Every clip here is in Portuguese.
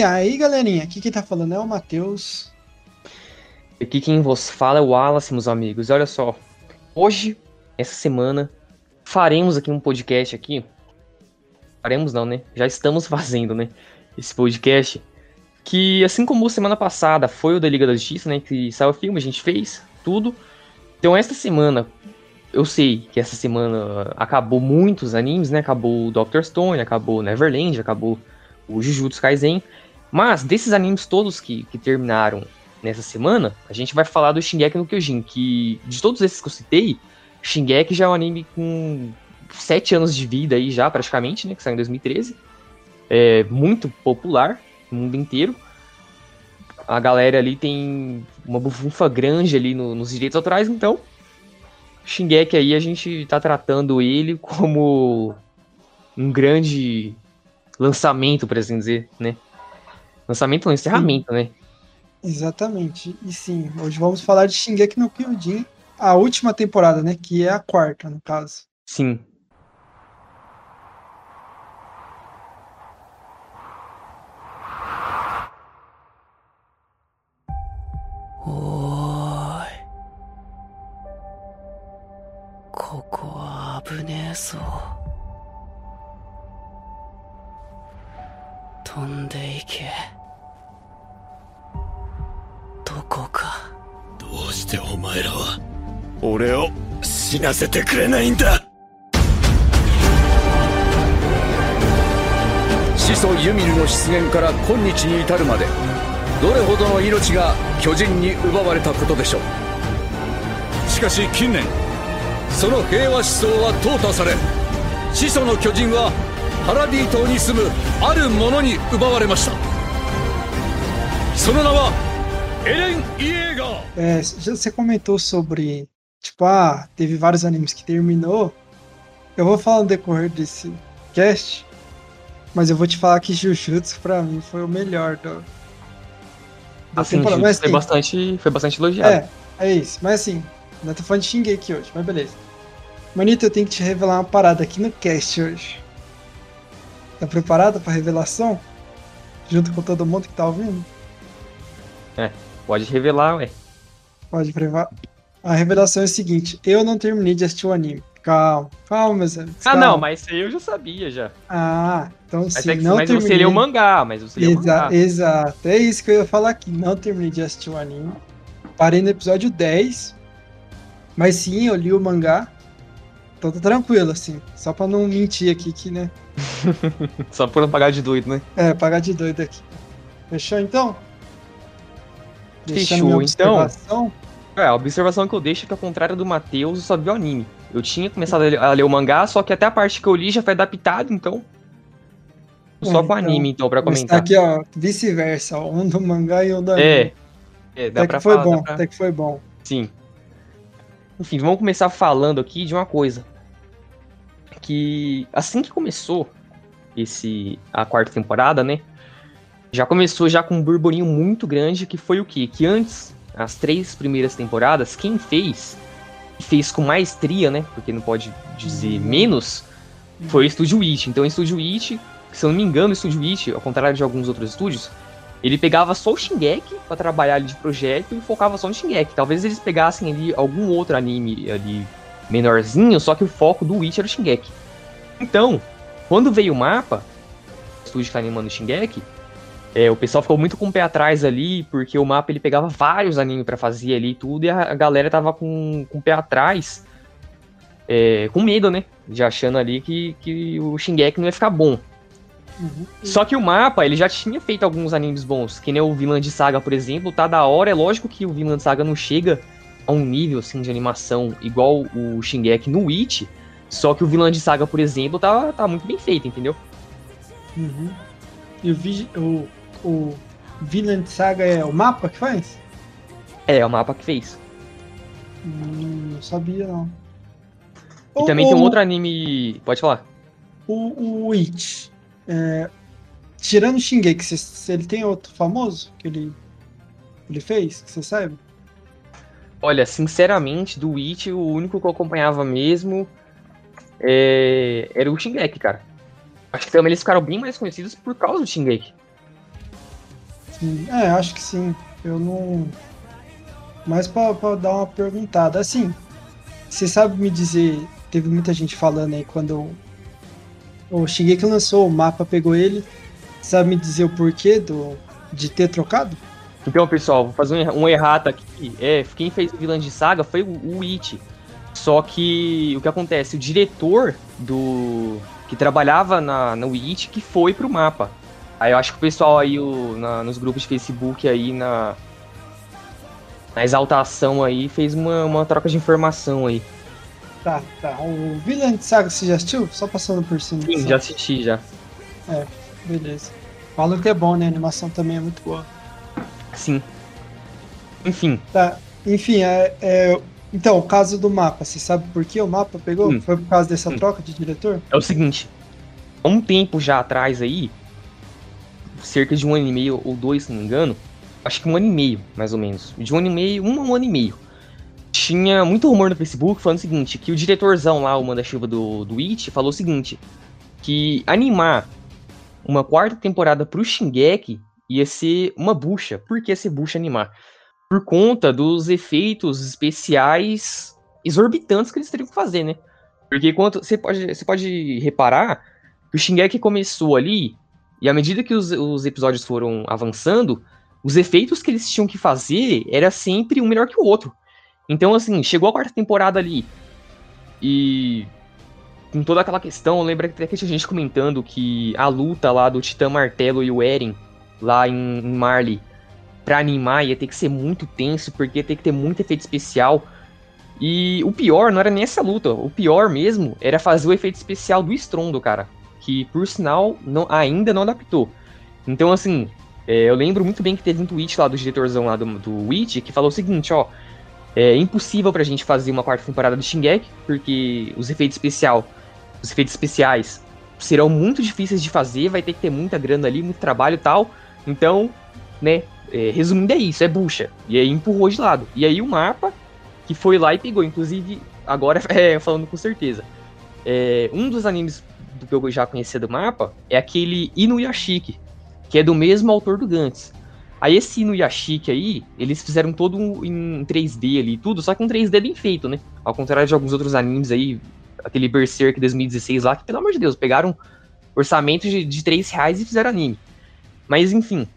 E aí, galerinha, aqui quem tá falando é o Matheus. Aqui quem vos fala é o Wallace, meus amigos. Olha só, hoje, essa semana, faremos aqui um podcast aqui. Faremos não, né? Já estamos fazendo, né? Esse podcast. Que, assim como semana passada foi o da Liga da Justiça, né? Que saiu o filme, a gente fez tudo. Então, esta semana, eu sei que essa semana acabou muitos animes, né? Acabou o Doctor Stone, acabou Neverland, acabou o Jujutsu Kaisen. Mas desses animes todos que, que terminaram nessa semana, a gente vai falar do Shingeki no Kyojin, que de todos esses que eu citei, Shingeki já é um anime com sete anos de vida aí já, praticamente, né, que saiu em 2013. É muito popular no mundo inteiro. A galera ali tem uma bufunfa grande ali no, nos direitos autorais, então Shingeki aí a gente tá tratando ele como um grande lançamento, por assim dizer, né? Lançamento não, encerramento, né? Exatamente. E sim, hoje vamos falar de Shingeki no Kyojin, a última temporada, né? Que é a quarta, no caso. Sim. Oi. どこか。どうしてお前らは俺を死なせてくれないんだ？始祖ユミルの出現から今日に至るまでどれほどの命が巨人に奪われたことでしょう？しかし近年その平和思想は淘汰され始祖の巨人はパラディ島に住むある者に奪われました。その名は・ É, você comentou sobre, tipo, ah, teve vários animes que terminou. Eu vou falar no decorrer desse cast, mas eu vou te falar que Jujutsu pra mim foi o melhor do, da Assim, temporada. Mas foi assim, bastante, foi bastante elogiado. é, é isso. Mas assim, não tô falando de Shingeki hoje, mas beleza. Manito, eu tenho que te revelar uma parada aqui no cast hoje. Tá preparado pra revelação? Junto com todo mundo que tá ouvindo? Pode revelar, ué. Pode prevar. A revelação é a seguinte: eu não terminei de assistir o anime. Calma, calma, meus amigos. Ah, calma. não, mas isso aí eu já sabia já. Ah, então Mas, sim, é que, não mas terminei. você leu o mangá, mas você leu o mangá. exato, é isso que eu ia falar aqui. Não terminei de assistir o anime. Parei no episódio 10. Mas sim, eu li o mangá. Então tá tranquilo, assim. Só pra não mentir aqui que, né? Só por não pagar de doido, né? É, pagar de doido aqui. Fechou então? Fechou, então. É, a observação que eu deixo é que, ao contrário do Matheus, eu só vi o anime. Eu tinha começado a ler, a ler o mangá, só que até a parte que eu li já foi adaptado, então. Só É, com o então, anime, então, pra tá comentar. aqui, ó, vice-versa, um do mangá e um do anime. É. É, dá até pra que foi falar. bom, pra- até que foi bom. Sim. Enfim, vamos começar falando aqui de uma coisa. Que assim que começou esse a quarta temporada, né? Já começou já com um burburinho muito grande, que foi o quê? Que antes, as três primeiras temporadas, quem fez, e fez com maestria, né? Porque não pode dizer Uhum. menos, foi o Estúdio It. Então o Estúdio It, se eu não me engano, o Estúdio It, ao contrário de alguns outros estúdios, ele pegava só o Shingeki pra trabalhar ali de projeto e focava só no Shingeki. Talvez eles pegassem ali algum outro anime ali menorzinho, só que o foco do Witch era o Shingeki. Então, quando veio o mapa, o estúdio que tá animando o Shingeki, é, o pessoal ficou muito com o pé atrás ali, porque o mapa ele pegava vários animes pra fazer ali e tudo, e a, galera tava com, com o pé atrás, é, com medo, né? De achando ali que, que o Shingeki não ia ficar bom. Uhum. Só que o mapa, ele já tinha feito alguns animes bons, que nem o Vinland Saga, por exemplo, tá da hora. É lógico que o Vinland Saga não chega a um nível, assim, de animação igual o Shingeki no Witch, só que o Vinland Saga, por exemplo, tá, tá muito bem feito, entendeu? Uhum. E o, o Vinland Saga é o mapa que faz? É, é o mapa que fez. Hum, não sabia, não. E O- também tem um o- outro anime... Pode falar. O, o It. é, tirando o Shingeki, ele tem outro famoso que ele, ele fez, que você sabe? Olha, sinceramente, do Witch, o único que eu acompanhava mesmo é, era o Shingeki, cara. Acho que também eles ficaram bem mais conhecidos por causa do Shingeki. É, acho que sim. Eu não. Mas pra, dar uma perguntada, assim, você sabe me dizer, teve muita gente falando aí quando o Shingeki lançou, o mapa pegou ele, sabe me dizer o porquê do, de ter trocado? Então, pessoal, vou fazer um, um errata aqui. É, quem fez o vilão de saga foi o, o It. Só que o que acontece? O diretor do. que trabalhava na, no It que foi pro mapa. Aí eu acho que o pessoal aí o, na- nos grupos de Facebook aí na. Na exaltação aí fez uma, uma troca de informação aí. Tá, tá. O Villain de Saga você já assistiu? Só passando por cima. Sim, já assisti já. Beleza. Falam que é bom, né? A animação também é muito boa. Sim. Enfim, Tá. Enfim, é, é- então, o caso do mapa, você sabe por que o mapa pegou? Hum. Foi por causa dessa Hum. troca de diretor? é o seguinte. Há um tempo já atrás aí, cerca de um ano e meio ou dois, se não me engano, acho que um ano e meio, mais ou menos. De um ano e meio, um a um ano e meio. Tinha muito rumor no Facebook falando o seguinte, que o diretorzão lá, o manda-chuva do, do It, falou o seguinte, que animar uma quarta temporada pro Shingeki ia ser uma bucha. Por que ser bucha animar? Por conta dos efeitos especiais exorbitantes que eles teriam que fazer, né? Porque quanto você pode, você pode reparar que o Shingeki começou ali, e à medida que os, os episódios foram avançando, os efeitos que eles tinham que fazer era sempre um melhor que o outro. Então, assim, chegou a quarta temporada ali, e com toda aquela questão, lembra que até que tinha gente comentando que a luta lá do Titã Martelo e o Eren, lá em, em Marley, pra animar ia ter que ser muito tenso, porque ia ter que ter muito efeito especial. E o pior não era nem essa luta, o pior mesmo era fazer o efeito especial do estrondo, cara. Que por sinal não- ainda não adaptou. Então, assim, é, eu lembro muito bem que teve um tweet lá do diretorzão lá do, do Witch que falou o seguinte, ó. É impossível pra gente fazer uma quarta temporada do Shingeki, porque os efeitos especial, os efeitos especiais serão muito difíceis de fazer, vai ter que ter muita grana ali, muito trabalho e tal. Então, né, é, resumindo é isso, é bucha. E aí empurrou de lado. E aí o mapa que foi lá e pegou. Inclusive, agora é, falando com certeza. É, um dos animes do que eu já conhecia do mapa é aquele Inuyashiki, que é do mesmo autor do Gantz. Aí esse Inuyashiki aí, eles fizeram todo um- em 3D ali tudo, só que um 3D bem feito, né? Ao contrário de alguns outros animes aí, aquele Berserk 2016 lá, que pelo amor de Deus, pegaram orçamento de, de 3 reais e fizeram anime. Mas enfim,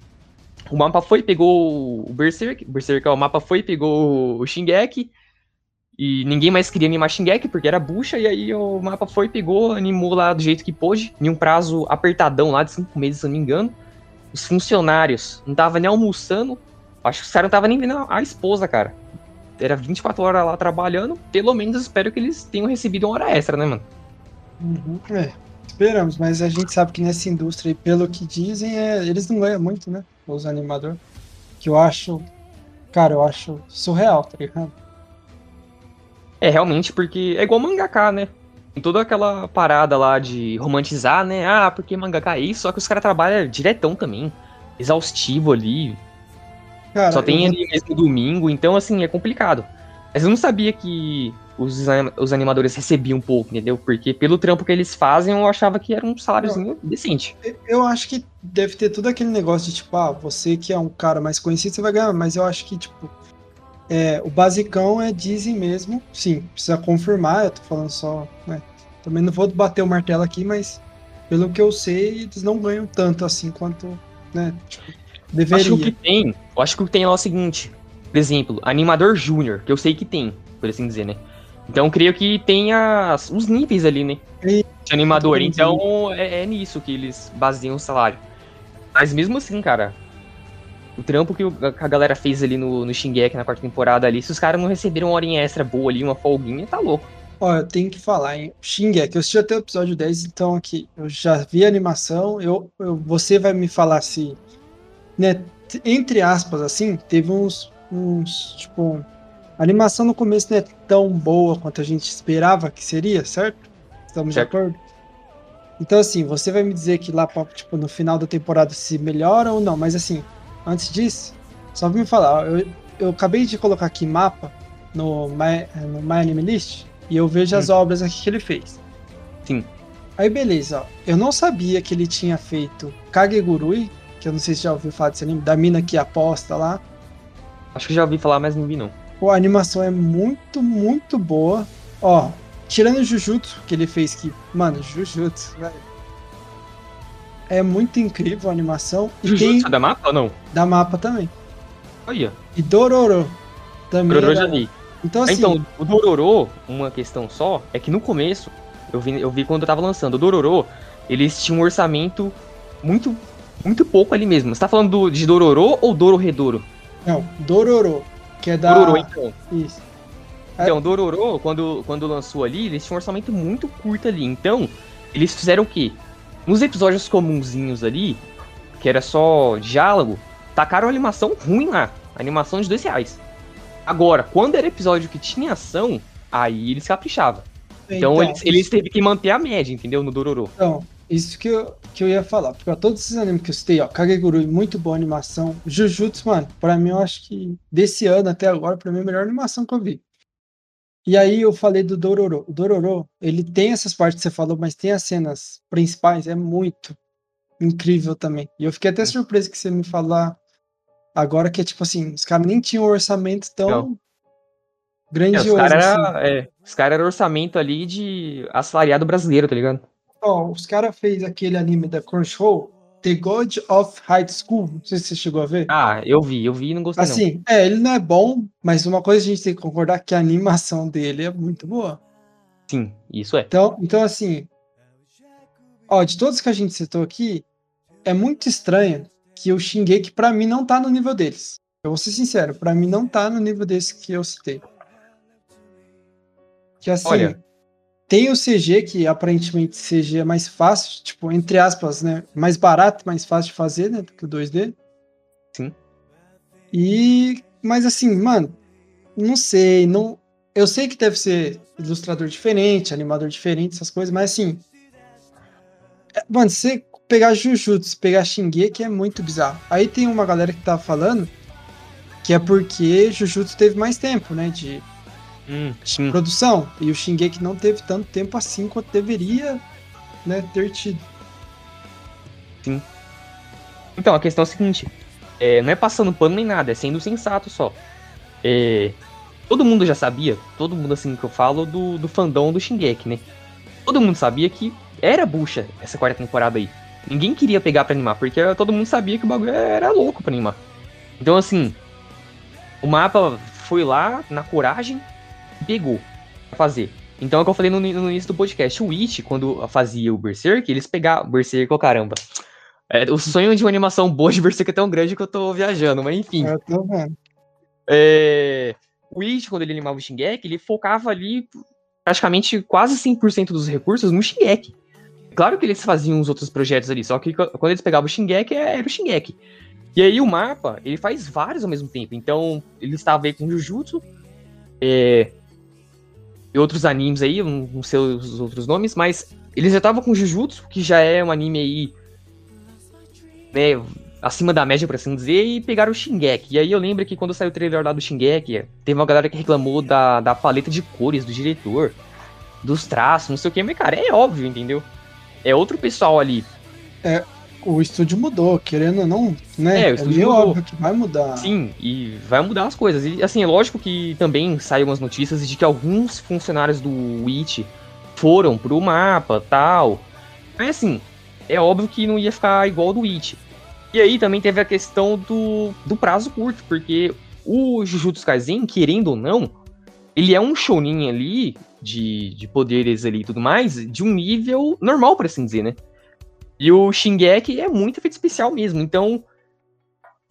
o mapa foi, pegou o Berserk, Berserk, ó, o mapa foi, pegou o Shingeki, e ninguém mais queria animar Shingeki, porque era bucha, e aí o mapa foi, pegou, animou lá do jeito que pôde, em um prazo apertadão lá de 5 meses, se eu não me engano. Os funcionários não tava nem almoçando, acho que os caras não tava nem vendo a esposa, cara. Era 24 horas lá trabalhando, pelo menos espero que eles tenham recebido uma hora extra, né, mano? Uhum, É, esperamos, mas a gente sabe que nessa indústria, aí, pelo que dizem, é, eles não ganham muito, né? Os animadores. Que eu acho. Cara, eu acho surreal, tá ligado? É, realmente, porque é igual mangaka, né? Tem toda aquela parada lá de romantizar, né? Ah, porque mangaka é isso, só que os caras trabalham diretão também. Exaustivo ali. Cara, só tem eu- ali mesmo domingo, então assim, é complicado. Mas eu não sabia que os, os animadores recebiam um pouco, entendeu? Porque pelo trampo que eles fazem, eu achava que era um saláriozinho decente. Eu acho que deve ter todo aquele negócio de tipo, ah, você que é um cara mais conhecido, você vai ganhar, mas eu acho que, tipo, é, o basicão é dizem mesmo, sim, precisa confirmar, eu tô falando só, né? Também não vou bater o martelo aqui, mas pelo que eu sei, eles não ganham tanto assim quanto, né? Tipo, Acho que deveria. tem, eu acho que o que tem lá é o seguinte, por exemplo, animador júnior, que eu sei que tem, por assim dizer, né? Então creio que tem as, os níveis ali, né? E- De animador. Então é, é nisso que eles baseiam o salário. Mas mesmo assim, cara, o trampo que a galera fez ali no, no Shingeki na quarta temporada ali, se os caras não receberam uma horinha extra boa ali, uma folguinha, tá louco. Ó, eu tenho que falar, hein? Shingeki, eu assisti até o episódio 10, então aqui, eu já vi a animação, eu, eu- você vai me falar se, né, entre aspas, assim, teve uns, uns, tipo, a animação no começo não é tão boa quanto a gente esperava que seria, certo? Estamos Certo. de acordo? Então, assim, você vai me dizer que lá, tipo, no final da temporada se melhora ou não, mas assim, antes disso, só me falar, eu, eu acabei de colocar aqui mapa no My, no My Anime List, e eu vejo as obras aqui que ele fez. Sim. Aí beleza, ó. Eu não sabia que ele tinha feito Kagegurui, que eu não sei se já ouviu falar desse anime, da mina que aposta lá. Acho que já ouvi falar, mas não vi não. Pô, a animação é muito, muito boa. Ó, tirando o Jujutsu, que ele fez que. Mano, Jujutsu, velho. É muito incrível a animação. E Jujutsu tem é da mapa ou não? da mapa também. Olha, E Dororo também. Dororo é já. Então, assim, Então, o Dororo, uma questão só, é que no começo, eu vi, eu vi quando eu tava lançando, o Dororo, eles tinham um orçamento muito, muito pouco ali mesmo. Você tá falando do- de Dororo ou Dororedoro? não, Dororo, que é da. Dororo, então. Isso. É. Então, Dororo, quando, quando lançou ali, eles tinham um orçamento muito curto ali. Então, eles fizeram o quê? Nos episódios comunzinhos ali, que era só diálogo, tacaram animação ruim lá. Animação de dois reais. Agora, quando era episódio que tinha ação, aí eles caprichavam. Então, eles, eles teve que manter a média, entendeu? No Dororo. Então, isso que eu, que eu ia falar. Porque ó, todos esses animes que eu citei, ó, Kagegurui, muito boa animação. Jujutsu, mano, pra mim eu acho que desse ano até agora, pra mim é a melhor animação que eu vi. E aí eu falei do Dororo. O Dororo, ele tem essas partes que você falou, mas tem as cenas principais, é muito incrível também. E eu fiquei até surpreso que você me falar agora que é tipo assim, os caras nem tinham um orçamento tão Não. É, grandioso. os caras assim. é, cara era orçamento ali de assalariado brasileiro, tá ligado? Ó, os caras fez aquele anime da Crunchyroll, The God of High School. Não sei se você chegou a ver. Ah, eu vi, eu vi e não gostei não. assim, é, ele não é bom, mas uma coisa a gente tem que concordar que a animação dele é muito boa. Sim, isso é. Então, então assim, ó, de todos que a gente citou aqui, é muito estranho que o Shingeki pra mim não tá no nível deles. Eu vou ser sincero, pra mim não tá no nível desse que eu citei. Que assim, Olha. Tem o CG que aparentemente CG é mais fácil, tipo, entre aspas, né, mais barato, mais fácil de fazer, né, do que o 2D. Sim. E mas assim, mano, não sei, não eu sei que deve ser ilustrador diferente, animador diferente, essas coisas, mas assim. é- Mano, você pegar Jujutsu, pegar Shingeki é muito bizarro. Aí tem uma galera que tá falando que é porque Jujutsu teve mais tempo, né, de Hum, sim. produção. E o Shingeki não teve tanto tempo assim quanto deveria, né, ter tido. Então, a questão é a seguinte: é, não é passando pano nem nada, é sendo sensato só. É, todo mundo já sabia, todo mundo assim que eu falo, do, do fandom do Shingeki, né? Todo mundo sabia que era bucha essa quarta temporada aí. Ninguém queria pegar pra animar, porque todo mundo sabia que o bagulho era louco pra animar. Então, assim, o mapa foi lá, na coragem, pegou pra fazer. Então é o que eu falei no, no início do podcast. O Witch, quando fazia o Berserk, eles pegavam. Berserk, ô caramba. É, o sonho de uma animação boa de Berserk é tão grande que eu tô viajando, mas enfim. Eu tô vendo. É, o Witch, quando ele animava o Shingeki, ele focava ali praticamente quase 100% dos recursos no Shingeki. Claro que eles faziam os outros projetos ali, só que quando eles pegavam o Shingeki, era o Shingeki. E aí o mapa, ele faz vários ao mesmo tempo. Então, ele estava aí com Jujutsu, é, e outros animes aí, não não sei os outros nomes, mas eles já estavam com Jujutsu, que já é um anime aí, né, acima da média, por assim dizer, e pegaram o Shingeki. E aí eu lembro que quando saiu o trailer lá do Shingeki, teve uma galera que reclamou da, da paleta de cores do diretor, dos traços, não sei o que, mas cara, é óbvio, entendeu? É outro pessoal ali. O estúdio mudou, querendo ou não, né? É, o É, estúdio meio mudou. óbvio que vai mudar. Sim, e vai mudar as coisas. E assim, é lógico que também saíram umas notícias de que alguns funcionários do Witch foram pro mapa tal. Mas assim, é óbvio que não ia ficar igual do Witch. E aí também teve a questão do, do prazo curto, porque o Jujutsu Kaisen, querendo ou não, ele é um shounen ali, de, de poderes ali e tudo mais, de um nível normal, por assim dizer, né? E o Shingeki é muito efeito especial mesmo, então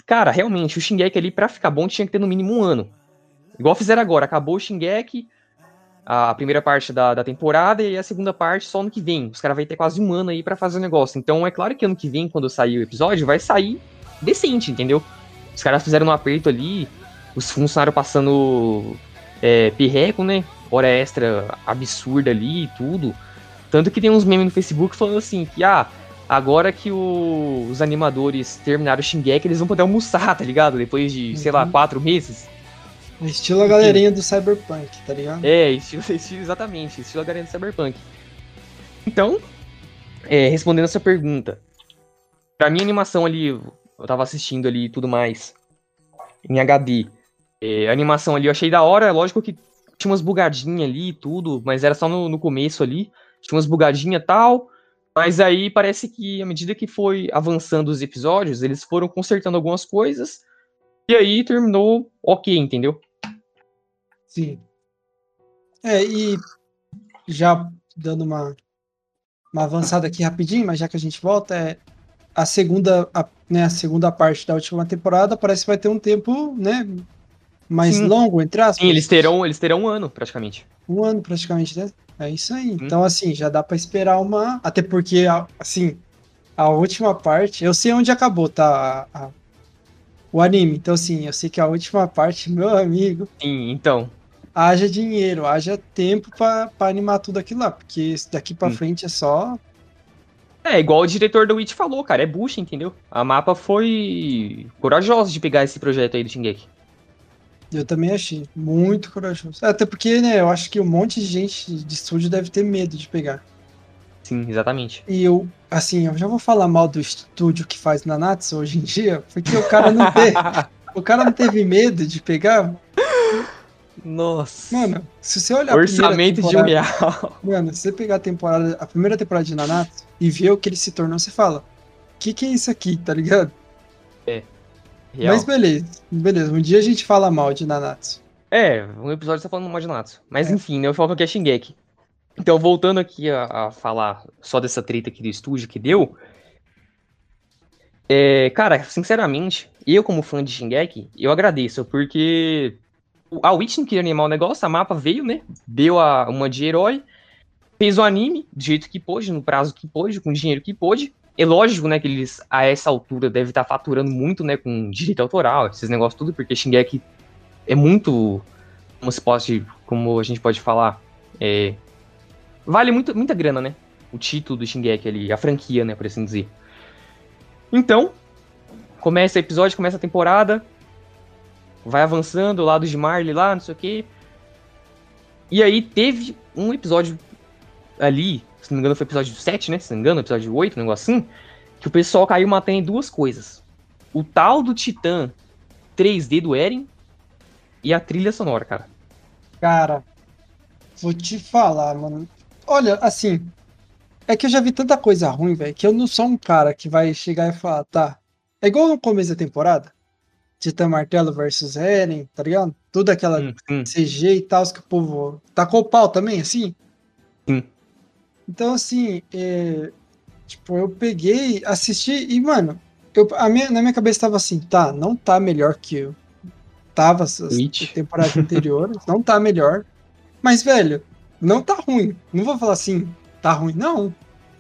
Cara, realmente, o Shingeki ali, pra ficar bom, tinha que ter no mínimo um ano. Igual fizeram agora, acabou o Shingeki, a primeira parte da, da temporada, e a segunda parte só ano que vem. Os caras vão ter quase um ano aí pra fazer o negócio. Então é claro que ano que vem, quando sair o episódio, vai sair decente, entendeu? Os caras fizeram um aperto ali, os funcionários passando é, perreco, né? Hora extra absurda ali e tudo. Tanto que tem uns memes no Facebook falando assim, que ah, agora que o- os animadores terminaram o Shingeki, eles vão poder almoçar, tá ligado? Depois de, sei lá, Uhum. quatro meses. Estilo a galerinha do Cyberpunk, tá ligado? É, estilo, estilo- exatamente, estilo a galera do Cyberpunk. Então, é, respondendo essa pergunta, pra mim a animação ali, Eu tava assistindo ali e tudo mais. Em HD. É, a animação ali eu achei da hora. Lógico que tinha umas bugadinhas ali e tudo, mas era só no, no começo ali. Tinha umas bugadinhas e tal. Mas aí parece que à medida que foi avançando os episódios, eles foram consertando algumas coisas. E aí terminou ok, entendeu? Sim. É, e já dando uma, uma avançada aqui rapidinho, mas já que a gente volta, é a segunda, a, né, a segunda parte da última temporada parece que vai ter um tempo, né, mais Sim. longo, entre aspas. Sim, eles terão, eles terão um ano, praticamente. Um ano praticamente, né? É isso aí. Então, assim, já dá pra esperar uma. Até porque, assim, a última parte. Eu sei onde acabou, tá? A- a- O anime. Então, assim, eu sei que a última parte, meu amigo, Sim, então. haja dinheiro, haja tempo pra, pra animar tudo aquilo lá. Porque daqui pra Hum. frente é só. É, igual o diretor do Witch falou, cara, é bucha, entendeu? A mapa foi corajosa de pegar esse projeto aí do Shingeki. Eu também achei muito corajoso. Até porque, né, eu acho que um monte de gente de estúdio deve ter medo de pegar. Sim, exatamente. E eu, assim, eu já vou falar mal do estúdio que faz Nanatsu hoje em dia, porque o cara não teve, o cara não teve medo de pegar. Nossa. Mano, se você olhar Orçamento de um real. Mano, se você pegar a temporada, a primeira temporada de Nanatsu e ver o que ele se tornou, você fala: "O que que é isso aqui?", tá ligado? Real. Mas beleza, beleza. Um dia a gente fala mal de Nanatsu. É, um episódio tá falando mal de Natsu. Mas É. enfim, né, eu falo que é Shingeki. Então, voltando aqui a, a falar só dessa treta aqui do estúdio que deu. É, cara, sinceramente, eu como fã de Shingeki, eu agradeço, porque a Witch não queria animar o negócio, a mapa veio, né? Deu a, uma de herói, fez o anime do jeito que pôde, no prazo que pôde, com o dinheiro que pôde. É lógico, né, que eles, a essa altura, devem estar faturando muito, né, com direito autoral, esses negócios tudo, porque Shingeki é muito, como se pode, como a gente pode falar, é, vale muito, muita grana, né? O título do Shingeki ali, a franquia, né, por assim dizer. Então, começa o episódio, começa a temporada, vai avançando, o lado de Marley lá, não sei o quê. E aí teve um episódio ali, se não me engano foi episódio 7, né? Se não me engano, episódio 8, um negócio assim, que o pessoal caiu matando em duas coisas. O tal do Titã 3D do Eren e a trilha sonora, cara. Cara, vou te falar, mano. Olha, assim, é que eu já vi tanta coisa ruim, velho, que eu não sou um cara que vai chegar e falar, tá. É igual no começo da temporada. Titã Martelo versus Eren, tá ligado? Tudo aquela Hum, hum. CG e tal, que o povo tacou o pau também, assim. Sim. Então, assim, é, tipo, eu peguei, assisti e, mano, eu, a minha, na minha cabeça tava assim, tá, não tá melhor que eu tava as Witch. temporadas anteriores, não tá melhor. Mas, velho, não tá ruim. Não vou falar assim, tá ruim, não.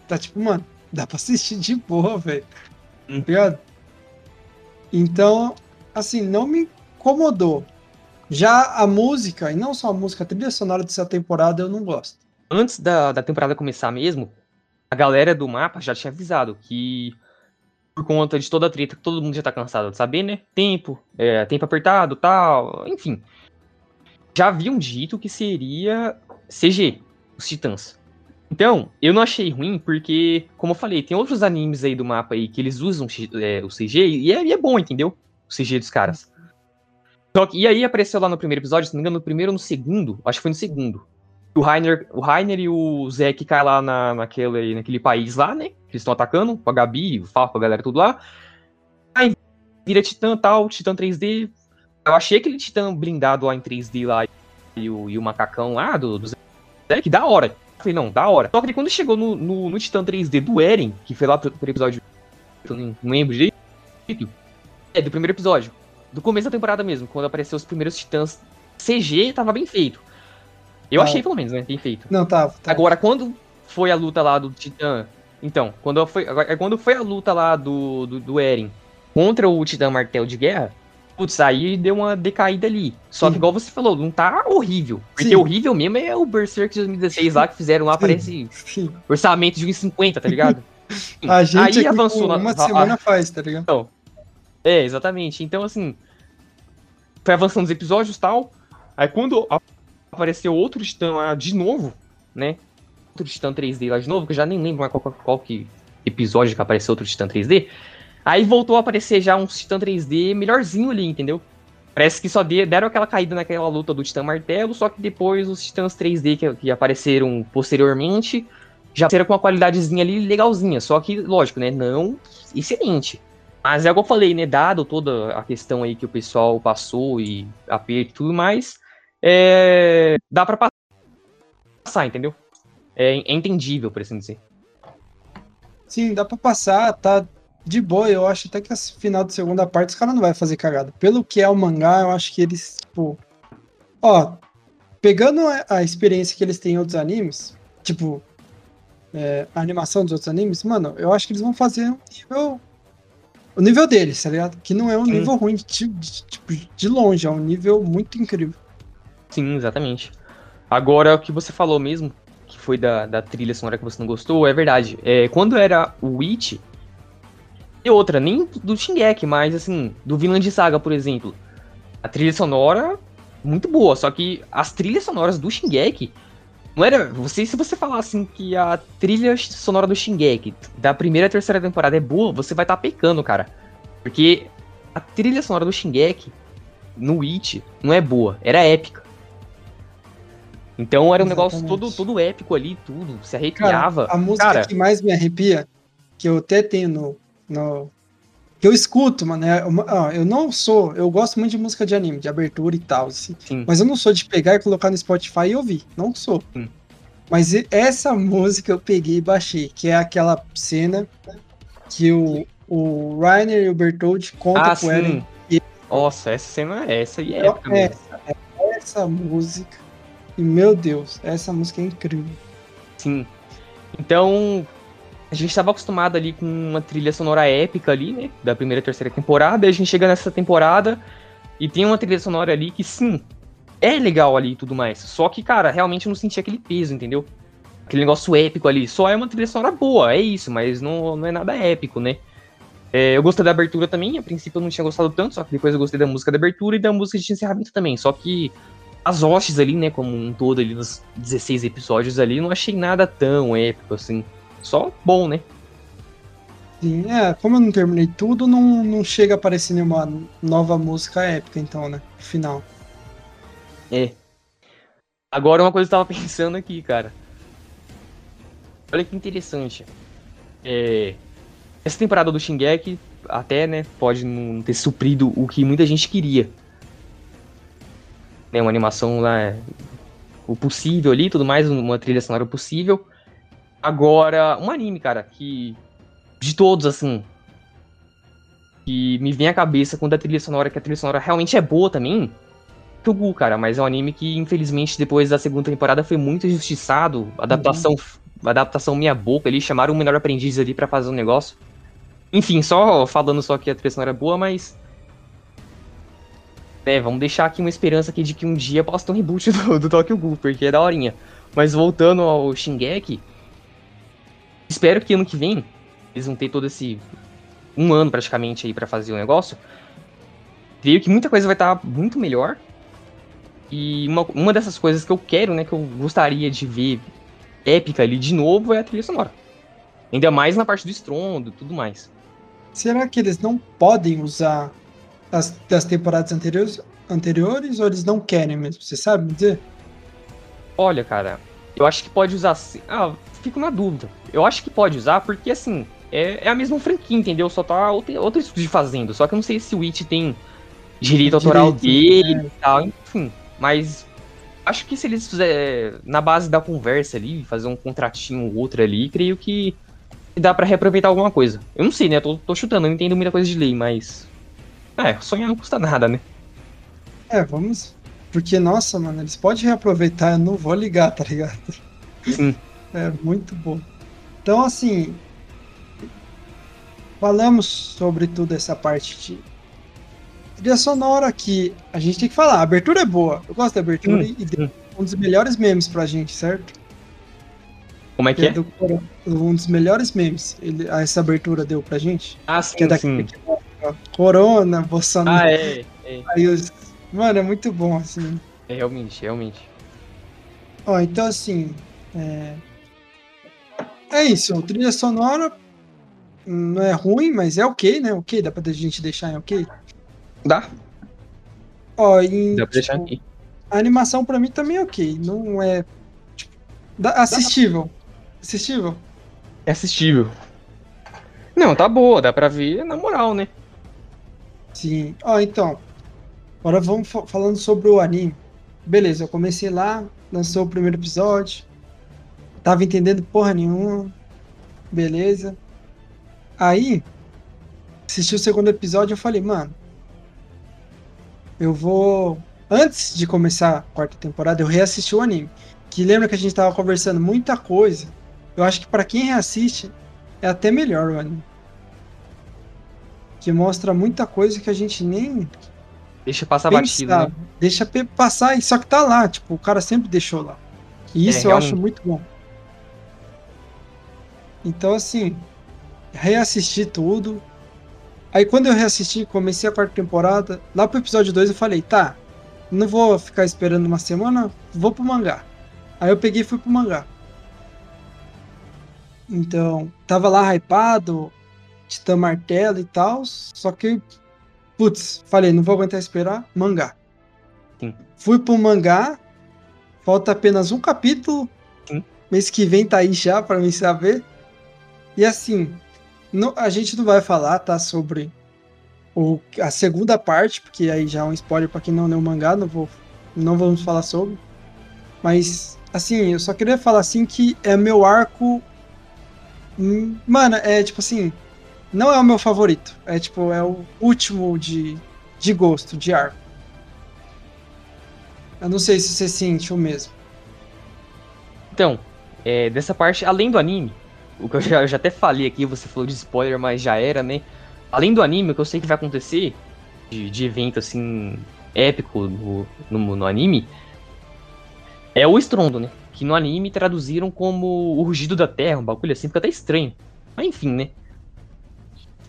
Tá tipo, mano, dá pra assistir de boa, velho. Hum. Tá ligado? Então, assim, não me incomodou. Já a música, e não só a música, a trilha sonora dessa temporada eu não gosto. Antes da, da temporada começar mesmo, a galera do mapa já tinha avisado que por conta de toda a treta todo mundo já tá cansado de saber, né? Tempo, é, tempo apertado, tal, enfim. Já haviam dito que seria CG, os Titãs. Então, eu não achei ruim, porque, como eu falei, tem outros animes aí do mapa aí que eles usam é, o CG e é, e é bom, entendeu? O CG dos caras. Só que, e aí apareceu lá no primeiro episódio, se não me engano, no primeiro ou no segundo, acho que foi no segundo. O Rainer, o Rainer e o Zeke caem lá na, naquele, naquele país lá, né? Que eles estão atacando, com a Gabi, o Falco, a galera tudo lá. Aí vira Titã tal, Titã 3D. Eu achei aquele Titã blindado lá em 3D lá e o, e o macacão lá do, do Zeke, da hora. Eu falei, não, da hora. Só que quando chegou no, no, no Titã 3D do Eren, que foi lá pro, pro episódio. Eu não lembro direito. É, do primeiro episódio. Do começo da temporada mesmo, quando apareceu os primeiros titãs CG, tava bem feito. Eu Tá. achei, pelo menos, né? Bem feito. Não, tá. tá. Agora, quando foi a luta lá do Titã. Então, quando foi, agora, quando foi a luta lá do, do, do Eren contra o Titã Martelo de Guerra, putz, aí deu uma decaída ali. Só Sim. que, igual você falou, não tá horrível. Porque Sim. horrível mesmo é o Berserk de 2016 lá que fizeram lá, Sim. parece Sim. orçamento de 1,50, tá ligado? A gente aí avançou na- uma a- semana faz, tá ligado? É, exatamente. Então, assim, foi avançando os episódios e tal. Aí quando a- apareceu outro Titã lá de novo, né? Outro Titã 3D lá de novo, que eu já nem lembro mais qual, qual, qual que episódio que apareceu outro Titã 3D. Aí voltou a aparecer já um Titã 3D melhorzinho ali, entendeu? Parece que só de- deram aquela caída naquela luta do Titã Martelo, só que depois os Titãs 3D que, que apareceram posteriormente já apareceram com uma qualidadezinha ali legalzinha. Só que, lógico, né? Não excelente. Mas é o que eu falei, né? Dado toda a questão aí que o pessoal passou e aperto e tudo mais, é, dá pra passar, entendeu? É, é entendível, por assim dizer. Sim, dá pra passar, tá de boa. Eu acho até que a final da segunda parte os caras não vai fazer cagada. Pelo que é o mangá, eu acho que eles, tipo. Ó, pegando a, experiência que eles têm em outros animes, tipo. é, a animação dos outros animes, mano, eu acho que eles vão fazer um nível. O nível deles, tá ligado? Que não é um Sim. nível ruim de, de, tipo, de longe, é um nível muito incrível. Sim, exatamente. Agora, o que você falou mesmo, que foi da, da trilha sonora que você não gostou, é verdade. É, quando era o Witch, e outra, nem do Shingeki, mas assim, do Vinland Saga, por exemplo. A trilha sonora, muito boa, só que as trilhas sonoras do Shingeki, não era. Você, se você falar assim que a trilha sonora do Shingeki, da primeira e terceira temporada é boa, você vai estar pecando, cara. Porque a trilha sonora do Shingeki, no Witch, não é boa, era épica. Então era um negócio Exatamente. todo, todo épico ali, tudo, se Cara, arrepiava. a música Cara, que mais me arrepia, que eu até tenho no. no que eu escuto, mano, é uma- eu não sou. Eu gosto muito de música de anime, de abertura e tal, assim. sim, Mas eu não sou de pegar e colocar no Spotify e ouvir. Não sou. Hum. Mas essa música eu peguei e baixei, que é aquela cena que o, o Rainer e o Bertold contam ah, com sim. Nossa, essa cena é essa e é É, épica mesmo. Essa música. E meu Deus, essa música é incrível. Sim. Então, a gente estava acostumado ali com uma trilha sonora épica ali, né? Da primeira e terceira temporada. E a gente chega nessa temporada e tem uma trilha sonora ali que, sim, é legal ali e tudo mais. Só que, cara, realmente eu não senti aquele peso, entendeu? Aquele negócio épico ali. Só é uma trilha sonora boa, é isso, mas não, não é nada épico, né? É, eu gostei da abertura também, a princípio eu não tinha gostado tanto, só que depois eu gostei da música da abertura e da música de encerramento também. Só que as hostes ali, né, como um todo ali nos 16 episódios ali, não achei nada tão épico assim. Só bom, né? Sim, é, como eu não terminei tudo, não, não chega a aparecer nenhuma nova música épica, então, né? Final. É. Agora uma coisa que eu tava pensando aqui, cara. Olha que interessante. É, essa temporada do Shingeki até, né, pode não ter suprido o que muita gente queria. Né, uma animação lá, o possível ali, tudo mais, uma trilha sonora possível. Agora, um anime, cara, que de todos assim, que me vem à cabeça quando a trilha sonora, que a trilha sonora realmente é boa também, Togu, cara, mas é um anime que, infelizmente, depois da segunda temporada foi muito injustiçado. Adaptação, adaptação meia boca, eles chamaram o menor aprendiz ali pra fazer um negócio. Enfim, só falando só que a trilha sonora é boa, mas. É, vamos deixar aqui uma esperança aqui de que um dia possa ter um reboot do, do Tokyo Ghoul, porque é daorinha. Mas voltando ao Shingeki, espero que ano que vem eles vão ter todo esse um ano praticamente aí pra fazer o negócio. Veio que muita coisa vai estar muito melhor. E uma, uma dessas coisas que eu quero, né, que eu gostaria de ver épica ali de novo é a trilha sonora. Ainda mais na parte do estrondo tudo mais. Será que eles não podem usar as das temporadas anteriores, anteriores ou eles não querem mesmo? Você sabe me dizer? Olha, cara, eu acho que pode usar. Ah, fico na dúvida. Eu acho que pode usar porque, assim, é, é a mesma franquia, entendeu? Só tá outro, outro estúdio fazendo. Só que eu não sei se o Witch tem direito autoral Direito, dele e tal, enfim. Mas acho que se eles fizerem na base da conversa ali, fazer um contratinho ou outro ali, creio que dá pra reaproveitar alguma coisa. Eu não sei, né? Tô, tô chutando, eu não entendo muita coisa de lei, mas. É, sonhar não custa nada, né? É, vamos. Porque, nossa, mano, eles podem reaproveitar, eu não vou ligar, tá ligado? Sim. É muito bom. Então, assim. Falamos sobre toda essa parte de trilha sonora aqui. A gente tem que falar, a abertura é boa. Eu gosto da abertura Hum, e deu um dos melhores memes pra gente, certo? Como é que é? do Coro- um dos melhores memes. Ele, essa abertura deu pra gente. Ah, Que é sim, daquele sim. que Corona, Bolsonaro. Ah, é, é, Aí os- Mano, é muito bom, assim. é, realmente, realmente. Ó, então assim. É, é isso, trilha sonora. não é ruim, mas é ok, né? Ok, dá pra gente deixar em ok. Dá, Ó, em, dá pra deixar tipo, aqui. a animação pra mim também é ok. Não é. tipo, dá- assistível. Assistível? É assistível. Não, tá boa, dá pra ver na moral, né? Sim. Ó, então. Agora vamos fa- falando sobre o anime. Beleza, eu comecei lá, lançou o primeiro episódio. Tava entendendo porra nenhuma. Beleza. Aí, assisti o segundo episódio eu falei, mano. Eu vou. Antes de começar a quarta temporada, eu reassisti o anime. Que lembra que a gente tava conversando muita coisa. Eu acho que pra quem reassiste, é até melhor o anime. Que mostra muita coisa que a gente nem Deixa passar batido, pensava. né? Deixa passar, só que tá lá, tipo, o cara sempre deixou lá. E É, isso eu acho muito bom. Então, assim, reassisti tudo. Aí quando eu reassisti, comecei a quarta temporada, lá pro episódio 2 eu falei, tá, não vou ficar esperando uma semana, vou pro mangá. Aí eu peguei e fui pro mangá. Então, tava lá hypado, Titã Martelo e tal, só que, putz, falei, não vou aguentar esperar, mangá. Sim. Fui pro mangá, falta apenas um capítulo, Sim. mês que vem tá aí já pra mim saber. E assim, não- a gente não vai falar, tá, sobre o, a segunda parte, porque aí já é um spoiler pra quem não leu o mangá, não, vou, não vamos falar sobre. Mas, assim, eu só queria falar assim que é meu arco. hum, Mano, é tipo assim. Não é o meu favorito. É tipo, é o último de, de gosto, de arco. Eu não sei se você sente o mesmo. Então, é, dessa parte, além do anime, o que eu já, eu já até falei aqui, você falou de spoiler, mas já era, né? Além do anime, o que eu sei que vai acontecer, de, de evento assim, épico no, no, no anime, é o estrondo, né? Que no anime traduziram como o rugido da terra, um bagulho assim, fica até estranho. Mas enfim, né?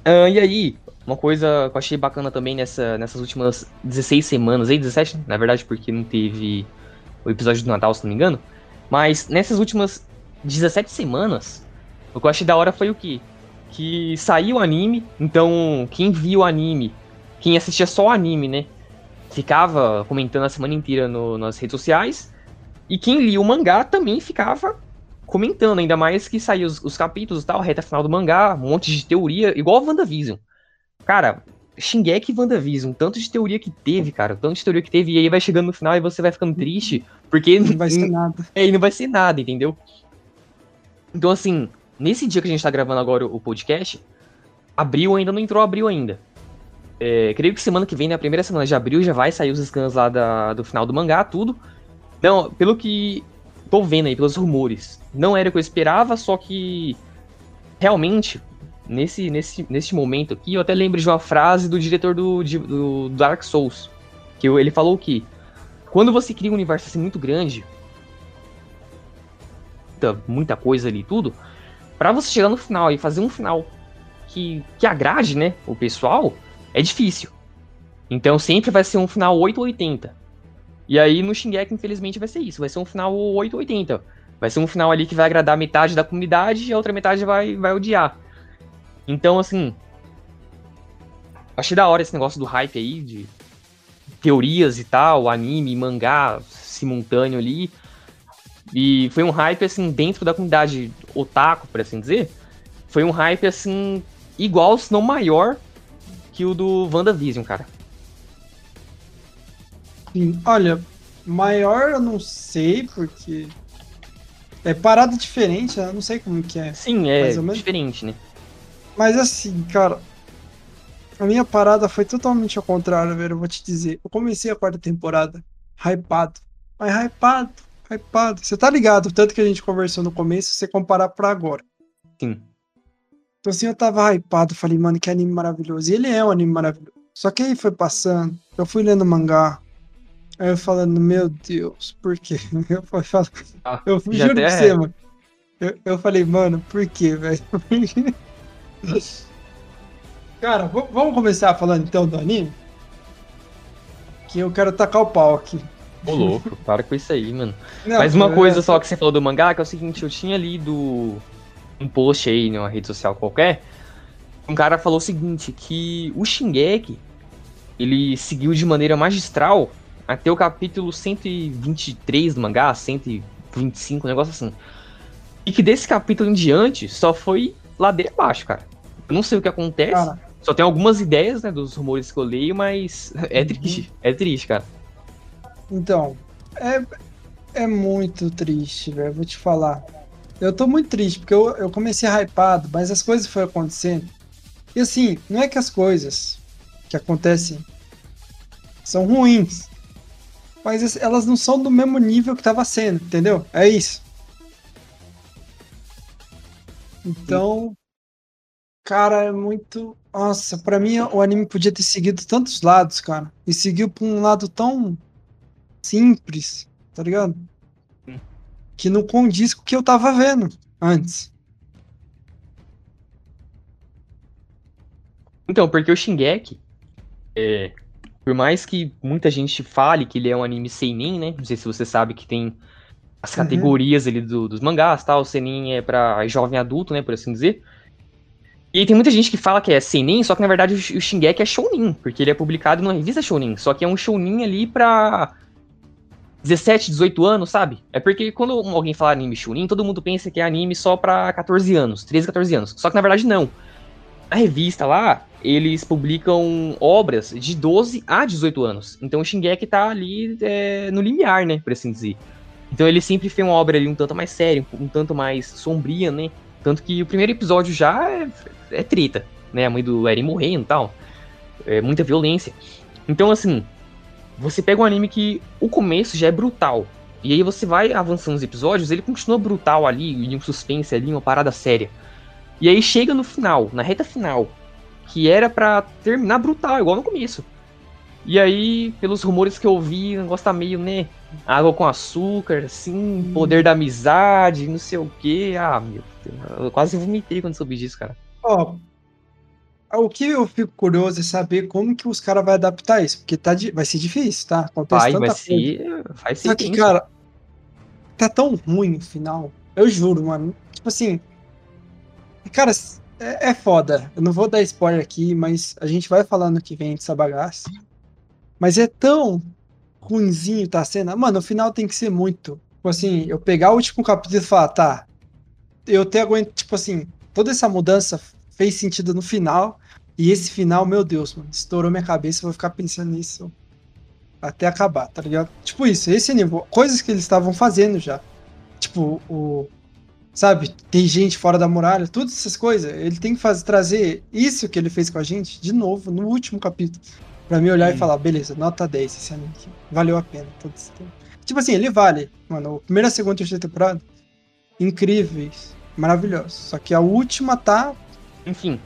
Ah, e aí, uma coisa que eu achei bacana também nessa, nessas últimas 16 semanas, aí 17, na verdade, porque não teve o episódio do Natal, se não me engano. Mas nessas últimas 17 semanas, o que eu achei da hora foi o quê? Que saiu o anime, então quem viu o anime, quem assistia só o anime, né? Ficava comentando a semana inteira no- nas redes sociais. E quem lia o mangá também ficava comentando, ainda mais que saiu os, os capítulos e tal, reta final do mangá, um monte de teoria, igual a WandaVision. Cara, Shingeki e WandaVision, tanto de teoria que teve, cara, tanto de teoria que teve, e aí vai chegando no final e você vai ficando triste, porque Não vai ser nada. é, e não vai ser nada, entendeu? Então, assim, nesse dia que a gente tá gravando agora o podcast, abril ainda não entrou abril ainda. É, creio que semana que vem, na primeira semana de abril, já vai sair os scans lá da- do final do mangá, tudo. Não, pelo que tô vendo aí, pelos rumores, não era o que eu esperava, só que realmente, nesse, nesse, nesse momento aqui, eu até lembro de uma frase do diretor do, de- do Dark Souls, que ele falou que quando você cria um universo assim muito grande, muita, muita coisa ali tudo, pra você chegar no final e fazer um final que, que agrade, né, o pessoal, é difícil. Então sempre vai ser um final 880. E aí no Shingeki, infelizmente, vai ser isso. Vai ser um final 880. Vai ser um final ali que vai agradar metade da comunidade e a outra metade vai, vai odiar. Então, assim. Achei da hora esse negócio do hype aí, de teorias e tal, anime, mangá simultâneo ali. E foi um hype, assim, dentro da comunidade otaku, por assim dizer. Foi um hype, assim, igual, se não maior, que o do WandaVision, cara. Sim. Olha, maior eu não sei, porque. É parada diferente, né? eu não sei como que é. Sim, é diferente, né? Mas assim, cara, a minha parada foi totalmente ao contrário, velho. Eu vou te dizer. Eu comecei a quarta temporada hypado. Mas hypado, hypado. Você tá ligado? Tanto que a gente conversou no começo, se você comparar pra agora. Sim. Então assim, eu tava hypado. Falei, mano, que anime maravilhoso. E ele é um anime maravilhoso. Só que aí foi passando. Eu fui lendo mangá. Aí eu falando, meu Deus, por quê? Eu, falando, Ah, eu juro pra até- você, mano. Eu, eu falei, mano, por quê, velho? Cara, vamos começar falando então do anime? Que eu quero tacar o pau aqui. Ô, louco, para com isso aí, mano. Não, Mas uma é- coisa só que você falou do mangá, que é o seguinte, eu tinha lido um post aí numa rede social qualquer, um cara falou o seguinte, que o Shingeki, ele seguiu de maneira magistral até o capítulo 123 do mangá, 125, um negócio assim. E que desse capítulo em diante só foi ladeira abaixo, cara. Eu não sei o que acontece. Cara. Só tem algumas ideias, né, dos rumores que eu leio, mas é Uhum. triste. É triste, cara. Então, é, é muito triste, velho. Vou te falar. Eu tô muito triste, porque eu, eu comecei hypado, mas as coisas foram acontecendo. E assim, não é que as coisas que acontecem são ruins. Mas elas não são do mesmo nível que tava sendo, entendeu? É isso. Então, cara, é muito. Nossa, pra mim o anime podia ter seguido tantos lados, cara. E seguiu pra um lado tão simples, tá ligado? Que não condiz com o que eu tava vendo antes. Então, porque o Shingeki, é, por mais que muita gente fale que ele é um anime seinen, né? Não sei se você sabe que tem as Uhum. categorias ali do- dos mangás, tal. O seinen é pra jovem adulto, né, por assim dizer. E aí tem muita gente que fala que é seinen, só que na verdade o Shingeki é shounen, porque ele é publicado numa revista shounen, só que é um shounen ali pra 17, 18 anos, sabe? É porque quando alguém fala anime shounen, todo mundo pensa que é anime só pra 14 anos, 13, 14 anos. Só que na verdade não. Na revista lá, eles publicam obras de 12 a 18 anos. Então o Shingeki tá ali é, no limiar, né, por assim dizer. Então ele sempre fez uma obra ali um tanto mais séria, um tanto mais sombria, né? Tanto que o primeiro episódio já é, é treta, né? A mãe do Eren morrendo e tal. É muita violência. Então, assim, você pega um anime que o começo já é brutal. E aí você vai avançando os episódios, ele continua brutal ali, e um suspense ali, uma parada séria. E aí chega no final, na reta final, que era pra terminar brutal, igual no começo. E aí, pelos rumores que eu vi, o negócio tá meio, né? Água com açúcar, assim, poder da amizade, não sei o quê. Ah, meu Deus, eu quase vomitei quando soube disso, cara. Ó, o que eu fico curioso é saber como que os caras vão adaptar isso, porque tá, vai ser difícil, tá? Acontece Vai, vai coisa. ser. Vai ser Só que, cara, tá tão ruim o final. Eu juro, mano. Tipo assim. Cara, é, é foda. Eu não vou dar spoiler aqui, mas a gente vai falar no que vem dessa bagaça. Mas é tão ruinzinho tá sendo. Mano, o final tem que ser muito. Tipo assim, eu pegar o último capítulo e falar, tá. Eu tenho aguento. Tipo assim, toda essa mudança fez sentido no final. E esse final, meu Deus, mano, estourou minha cabeça. Eu vou ficar pensando nisso até acabar, tá ligado? Tipo isso, esse nível. Coisas que eles estavam fazendo já. Tipo, o. Sabe, tem gente fora da muralha, todas essas coisas. Ele tem que fazer, trazer isso que ele fez com a gente de novo no último capítulo. Pra mim olhar e Hum. falar, beleza, nota 10 esse anime aqui. Valeu a pena todo esse tempo. Tipo assim, ele vale. Mano, a primeira, segunda e terceira temporada, incríveis, maravilhosos. Só que a última tá. Enfim.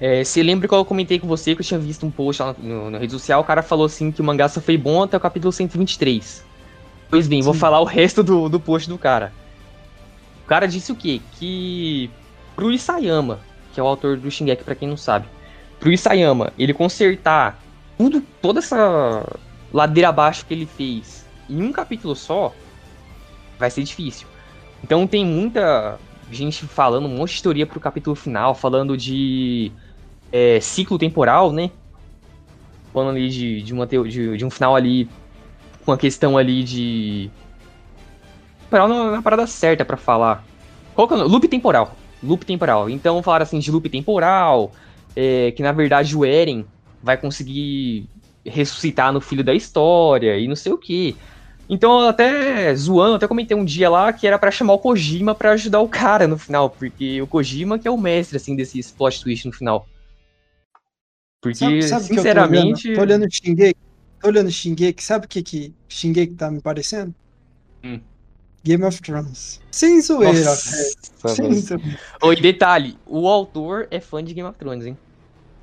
É, você lembra que eu comentei com você que eu tinha visto um post lá no, na rede social, o cara falou assim que o mangá só foi bom até o capítulo 123. Pois bem, vou Sim. falar o resto do, do post do cara. O cara disse o quê? Que pro Isayama, que é o autor do Shingeki pra quem não sabe, pro Isayama, ele consertar tudo, toda essa ladeira abaixo que ele fez em um capítulo só, vai ser difícil. Então tem muita gente falando, um monte de teoria pro capítulo final, falando de é, ciclo temporal, né? Falando ali de, de, uma de, de um final ali, com a questão ali de. Temporal na, na parada certa pra falar. Qual que é o nome? Loop temporal. Loop temporal. Então falaram assim de loop temporal, é, que na verdade o Eren vai conseguir ressuscitar no filho da história e não sei o que. Então, até zoando, até comentei um dia lá que era pra chamar o Kojima pra ajudar o cara no final, porque o Kojima que é o mestre, assim, desse plot twist no final. Porque, Sabe, sabe o que eu tô sinceramente. olhando? Tô olhando o Shingeki. Tô olhando Shingeki. Sabe o que que Shingeki tá me parecendo? Game of Thrones. Sem zoeira. Nossa, Sem zoeira. Oi, detalhe, o autor é fã de Game of Thrones, hein?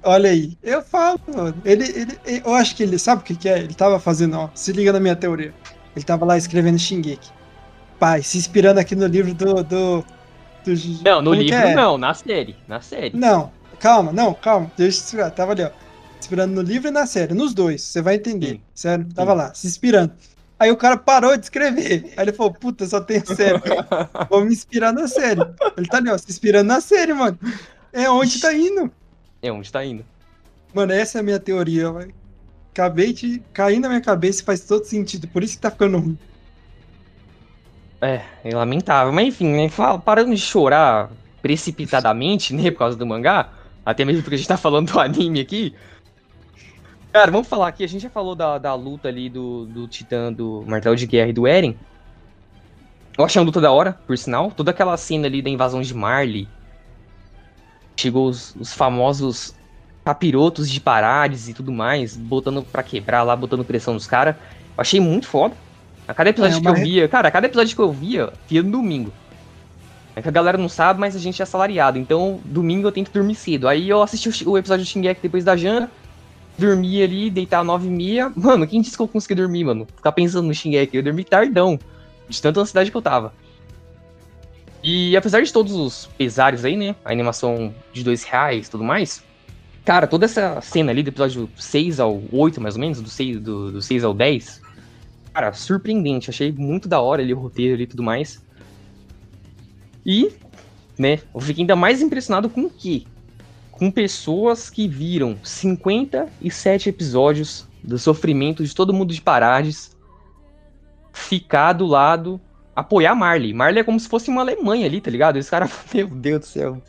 Olha aí. Eu falo, mano. Ele, ele, eu acho que ele sabe o que, que é? Ele tava fazendo, ó. Se liga na minha teoria. Ele tava lá escrevendo Shingeki. Pai, se inspirando aqui no livro do. do, do Não, no que livro é? não, na série. Na série. Não, calma, não, calma. Deixa eu te explicar. Tava ali, ó. Inspirando no livro e na série. Nos dois, você vai entender. Sim. Sério? Tava lá, se inspirando. Aí o cara parou de escrever. Aí ele falou, puta, só tem série. Vou me inspirar na série. Ele tá ali, ó, se inspirando na série, mano. É onde tá indo. É onde tá indo. Mano, essa é a minha teoria, velho. Acabei de cair na minha cabeça e faz todo sentido. Por isso que tá ficando ruim. É, é lamentável. Mas enfim, né? Parando de chorar precipitadamente, né? Por causa do mangá. Até mesmo porque a gente tá falando do anime aqui. Cara, vamos falar aqui. A gente já falou da, da luta ali do, do Titã, do Martelo de Guerra e do Eren. Eu achei uma luta da hora, por sinal. Toda aquela cena ali da invasão de Marley. Chegou os, os famosos capirotos de Parades e tudo mais, botando pra quebrar lá, botando pressão nos caras. Eu achei muito foda. A cada episódio É, que eu re- via, cara, a cada episódio que eu via, via no domingo. É que a galera não sabe, mas a gente é assalariado. Então, domingo eu tento dormir cedo. Aí eu assisti o, o episódio do Shingeki depois da janta. Dormi ali, deitar nove e meia. Mano, quem disse que eu consegui dormir, mano? Ficar pensando no Shingeki. Eu dormi tardão. De tanta ansiedade que eu tava. E apesar de todos os pesares aí, né? A animação de dois reais e tudo mais. Cara, toda essa cena ali do episódio 6 ao 8, mais ou menos, do 6, do, do 6 ao 10. Cara, surpreendente. Achei muito da hora ali o roteiro e tudo mais. E, né, eu fiquei ainda mais impressionado com o quê? Com pessoas que viram 57 episódios do sofrimento de todo mundo de Parades ficar do lado, apoiar Marley. Marley é como se fosse uma Alemanha ali, tá ligado? Esse cara, meu Deus do céu. O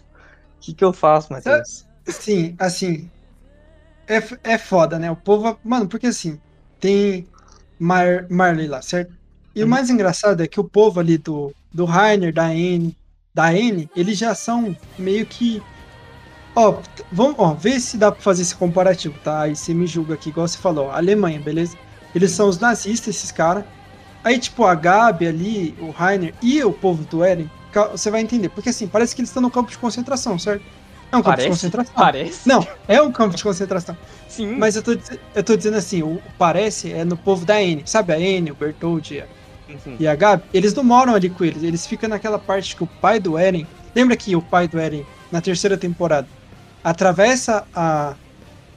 que, que eu faço, Matheus? Sim, assim. É, é foda, né? O povo. Mano, porque assim, tem Mar, Marley lá, certo? E o Uhum. mais engraçado é que o povo ali do, do Rainer, da N, da N, eles já são meio que. Ó, vamos, ó, vê se dá pra fazer esse comparativo, tá? Aí você me julga aqui, igual você falou, ó, Alemanha, beleza? Eles são os nazistas, esses caras. Aí, tipo, a Gabi ali, o Rainer e o povo do Eren, você vai entender. Porque assim, parece que eles estão no campo de concentração, certo? É um campo de Parece? concentração. Parece? Não, é um campo de concentração. Sim. Mas eu tô, eu tô dizendo assim, o, parece é no povo da N. Sabe a N, o Bertold Sim, sim. e a Gabi? Eles não moram ali com eles. Eles ficam naquela parte que o pai do Eren. Lembra que o pai do Eren, na terceira temporada, atravessa a.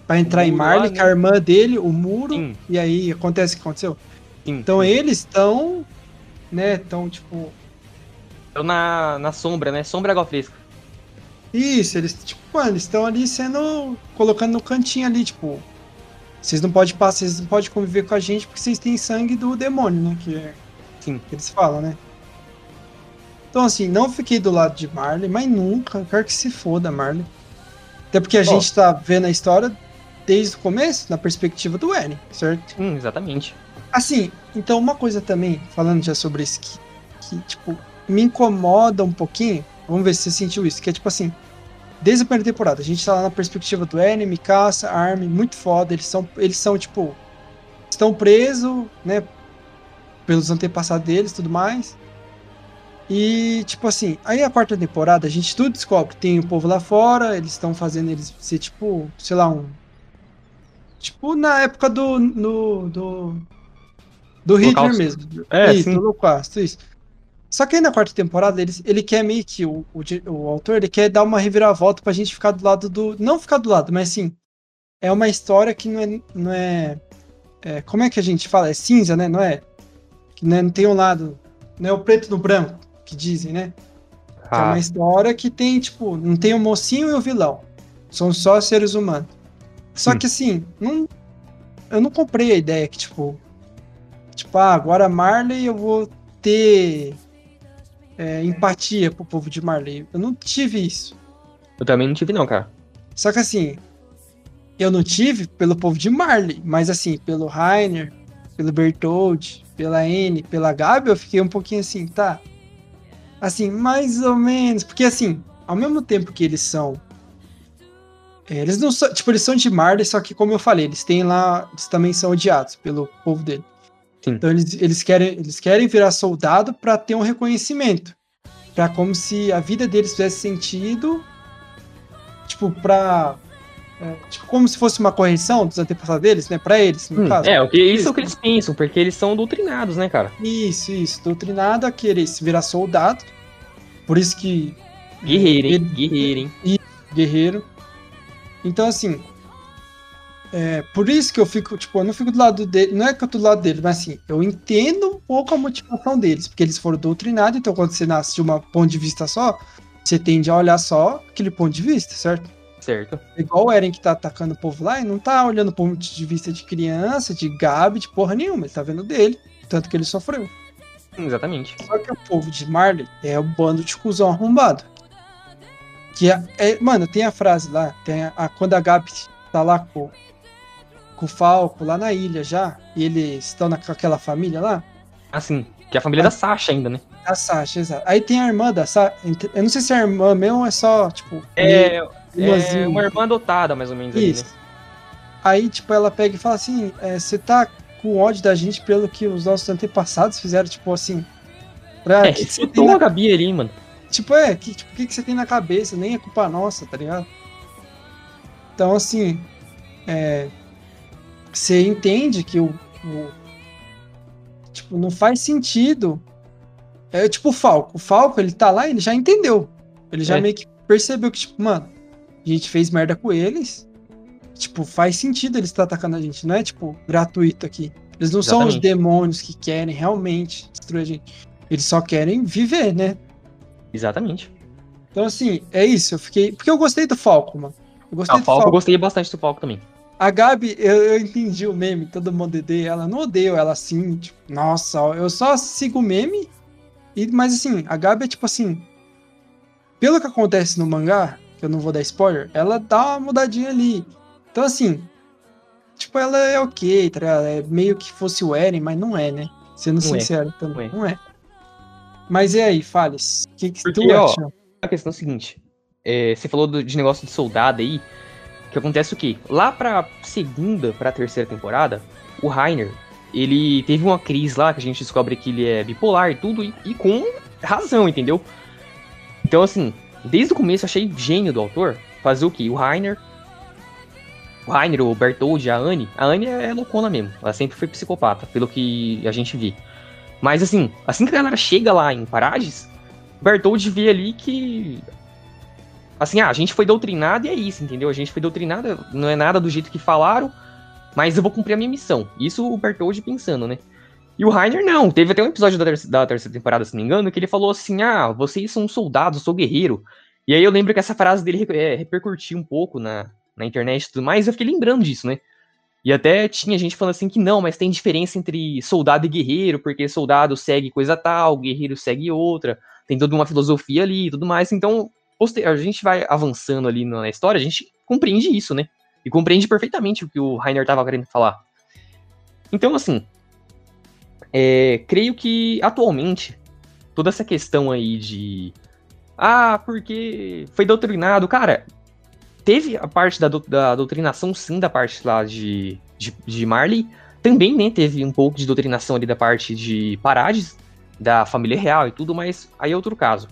Pra entrar em Marley, né? com a irmã dele, o muro, Sim, e aí acontece o que aconteceu. sim. Então eles estão, né, estão tipo. Eu na, na sombra, né? Sombra água fresca. Isso, eles, tipo, mano, eles estão ali sendo. colocando no cantinho ali, tipo. Vocês não podem passar, vocês não podem conviver com a gente porque vocês têm sangue do demônio, né? Que, é, Sim. que eles falam, né? Então, assim, não fiquei do lado de Marley, mas nunca. Quero que se foda, Marley. Até porque a Ó. gente tá vendo a história desde o começo, na perspectiva do Eren, certo? Hum, exatamente. Assim, então uma coisa também, falando já sobre isso, que, que, tipo, me incomoda um pouquinho, vamos ver se você sentiu isso, que é tipo assim, desde a primeira temporada, a gente tá lá na perspectiva do Eren, Mikasa, Armin, muito foda, eles são, eles são, tipo, estão presos, né, pelos antepassados deles e tudo mais, e, tipo assim, aí a quarta temporada, a gente tudo descobre, tem o povo lá fora, eles estão fazendo eles ser, tipo, sei lá, um... Tipo, na época do... No, do do Hitler Holocausto. mesmo. É, isso, sim. do Holocausto, isso. Só que aí na quarta temporada, ele, ele quer meio que, o, o, o autor, ele quer dar uma reviravolta pra gente ficar do lado do... Não ficar do lado, mas assim, é uma história que não é... Não é, é como é que a gente fala? É cinza, né? Não é? Que não, é- não tem um lado... Não é o preto no branco, que dizem, né? É Ah, uma história que tem, tipo, não tem o mocinho e o vilão. São só seres humanos. Só Hum. que assim, não, eu não comprei a ideia que, tipo, tipo, ah, agora Marley eu vou ter é, empatia pro povo de Marley. Eu não tive isso. eu também não tive, não, cara. Só que assim, eu não tive pelo povo de Marley, mas assim, pelo Rainer, pelo Bertold, pela N, pela Gabi, eu fiquei um pouquinho assim, tá? Assim, mais ou menos. Porque assim, ao mesmo tempo que eles são. é, eles não são. Tipo, eles são de Marley, só que, como eu falei, eles têm lá. Eles também são odiados pelo povo dele. Sim. Então eles, eles, querem, eles querem virar soldado pra ter um reconhecimento. Pra como se a vida deles tivesse sentido. Tipo, pra. é, tipo, como se fosse uma correção dos antepassados deles, né? Pra eles, no Hum, caso. é, o que, isso é o que eles pensam, porque eles são doutrinados, né, cara? Isso, isso. Doutrinado a querer se virar soldado. Por isso que. Guerreiro, hein? Guerreiro, hein? Guerreiro. Então, assim. É, por isso que eu fico, tipo, eu não fico do lado dele. Não é que eu tô do lado dele, mas assim, eu entendo um pouco a motivação deles. Porque eles foram doutrinados, então quando você nasce de um ponto de vista só, você tende a olhar só aquele ponto de vista, certo? Certo. Igual o Eren que tá atacando o povo lá e não tá olhando o ponto de vista de criança, de Gabi, de porra nenhuma. Ele tá vendo dele, tanto que ele sofreu. Exatamente. Só que o povo de Marley é o bando de cuzão arrombado. Que é, é- mano, tem a frase lá, tem a, a- quando a Gabi tá lá com, com o Falco, lá na ilha já, e eles estão naquela família lá, Assim, que é a família da Sasha ainda, né? a Sasha, exato. Aí tem a irmã da Sasha, eu não sei se é a irmã mesmo ou é só, tipo, É, é uma irmã adotada, mais ou menos, ali, Isso. né? Aí, tipo, ela pega e fala assim: é, você tá com ódio da gente pelo que os nossos antepassados fizeram, tipo assim. Pra, É, que que você tem citou na- a Gabi ali, mano. Tipo, é, que, tipo, o que, que você tem na cabeça? Nem é culpa nossa, tá ligado? Então, assim, é, você entende que o, o- Tipo, não faz sentido. É tipo o Falco. O Falco, ele tá lá, ele já entendeu. Ele já É. meio que percebeu que, tipo, mano, a gente fez merda com eles. Tipo, faz sentido eles estar atacando a gente. Não é, tipo, gratuito aqui. Eles não são os Exatamente. demônios que querem realmente destruir a gente. Eles só querem viver, né? Exatamente. Então, assim, é isso. Eu fiquei. Porque eu gostei do Falco, mano. Eu gostei Ah, do Falco, Falco. eu gostei bastante do Falco também. A Gabi, eu, eu entendi o meme, todo mundo odeia ela. Não odeio ela assim, tipo, nossa, eu só sigo o meme. E, mas assim, a Gabi é tipo assim. Pelo que acontece no mangá, que eu não vou dar spoiler, ela dá uma mudadinha ali. Então, assim, tipo, ela é ok, tá ligado? É meio que fosse o Eren, mas não é, né? Sendo Não é. sincero também. Não Não é. Mas e aí, Fales? O que, que Porque, tu ó, acha? A questão é a seguinte: é, você falou do- de negócio de soldado aí. Que acontece o quê? Lá pra segunda, pra terceira temporada, o Rainer, ele teve uma crise lá que a gente descobre que ele é bipolar e tudo, e, e com razão, entendeu? Então, assim, desde o começo eu achei gênio do autor fazer o quê? O Rainer. O Rainer, o Bertold, a Anne. A Anne é, é loucona mesmo. Ela sempre foi psicopata, pelo que a gente vê. Mas assim, assim que a galera chega lá em Parades, o Bertold vê ali que. Assim, ah, a gente foi doutrinado e é isso, entendeu? A gente foi doutrinado, não é nada do jeito que falaram, mas eu vou cumprir a minha missão. Isso o Bertold pensando, né? E o Rainer não. Teve até um episódio da, ter- da terceira temporada, se não me engano, que ele falou assim: ah, vocês são soldados, eu sou guerreiro. E aí eu lembro que essa frase dele é, repercutiu um pouco na, na internet e tudo mais, eu fiquei lembrando disso, né? E até tinha gente falando assim que não, mas tem diferença entre soldado e guerreiro, porque soldado segue coisa tal, guerreiro segue outra, tem toda uma filosofia ali e tudo mais. Então, a gente vai avançando ali na história, a gente compreende isso, né? E compreende perfeitamente o que o Rainer tava querendo falar. Então, assim, é, creio que atualmente toda essa questão aí de ah, porque foi doutrinado, cara, teve a parte da, da doutrinação, sim, da parte lá de, de, de Marley. Também, né, teve um pouco de doutrinação ali da parte de Parades, da família real e tudo, mas aí é outro caso.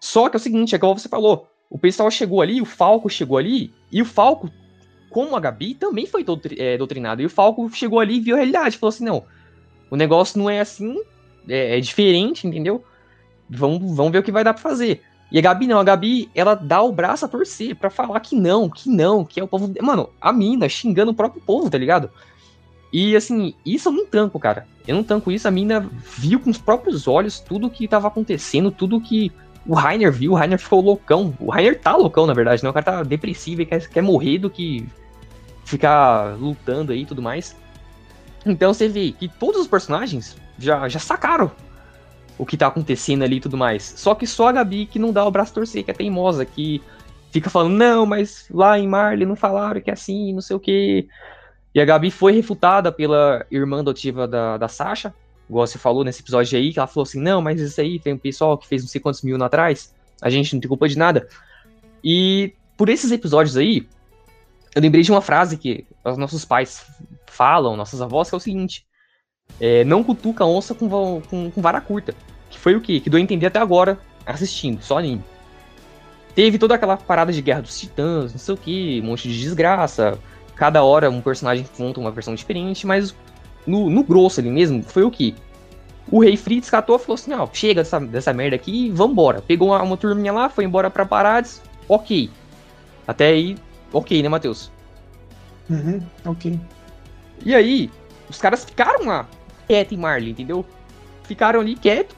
Só que é o seguinte, é igual você falou, o pessoal chegou ali, o Falco chegou ali, e o Falco, como a Gabi, também foi doutri- é, doutrinado. E o Falco chegou ali e viu a realidade, falou assim, não, o negócio não é assim, é, é diferente, entendeu? Vamos, vamos ver o que vai dar pra fazer. E a Gabi não, a Gabi, ela dá o braço a torcer pra falar que não, que não, que é o povo. Mano, a mina xingando o próprio povo, tá ligado? E assim, isso eu não tanco, cara. Eu não tanco isso. A mina viu com os próprios olhos tudo que tava acontecendo, tudo que o Rainer viu. O Rainer ficou loucão. O Rainer tá loucão, na verdade, né? O cara tá depressivo e quer, quer morrer do que ficar lutando aí e tudo mais. Então você vê que todos os personagens já, já sacaram o que tá acontecendo ali e tudo mais. Só que só a Gabi que não dá o braço torcer, que é teimosa, que fica falando, não, mas lá em Marley não falaram que é assim, não sei o quê. E a Gabi foi refutada pela irmã adotiva da, da Sasha, igual você falou nesse episódio aí, que ela falou assim, não, mas isso aí tem um pessoal que fez não sei quantos mil anos atrás, a gente não tem culpa de nada. E por esses episódios aí, eu lembrei de uma frase que os nossos pais falam, nossas avós, que é o seguinte, é, não cutuca a onça com, com, com vara curta. Que foi o quê? Que deu a entender até agora, assistindo, só anime. Teve toda aquela parada de guerra dos titãs, não sei o que, um monte de desgraça. Cada hora um personagem conta uma versão diferente, mas no, no grosso ali mesmo, foi o que? O rei Fritz catou e falou assim: ó, chega dessa, dessa merda aqui e vambora. Pegou uma, uma turminha lá, foi embora pra Parades, ok. Até aí, ok, né, Matheus? Uhum, ok. E aí, os caras ficaram lá, quieto em Marley, entendeu? Ficaram ali quieto.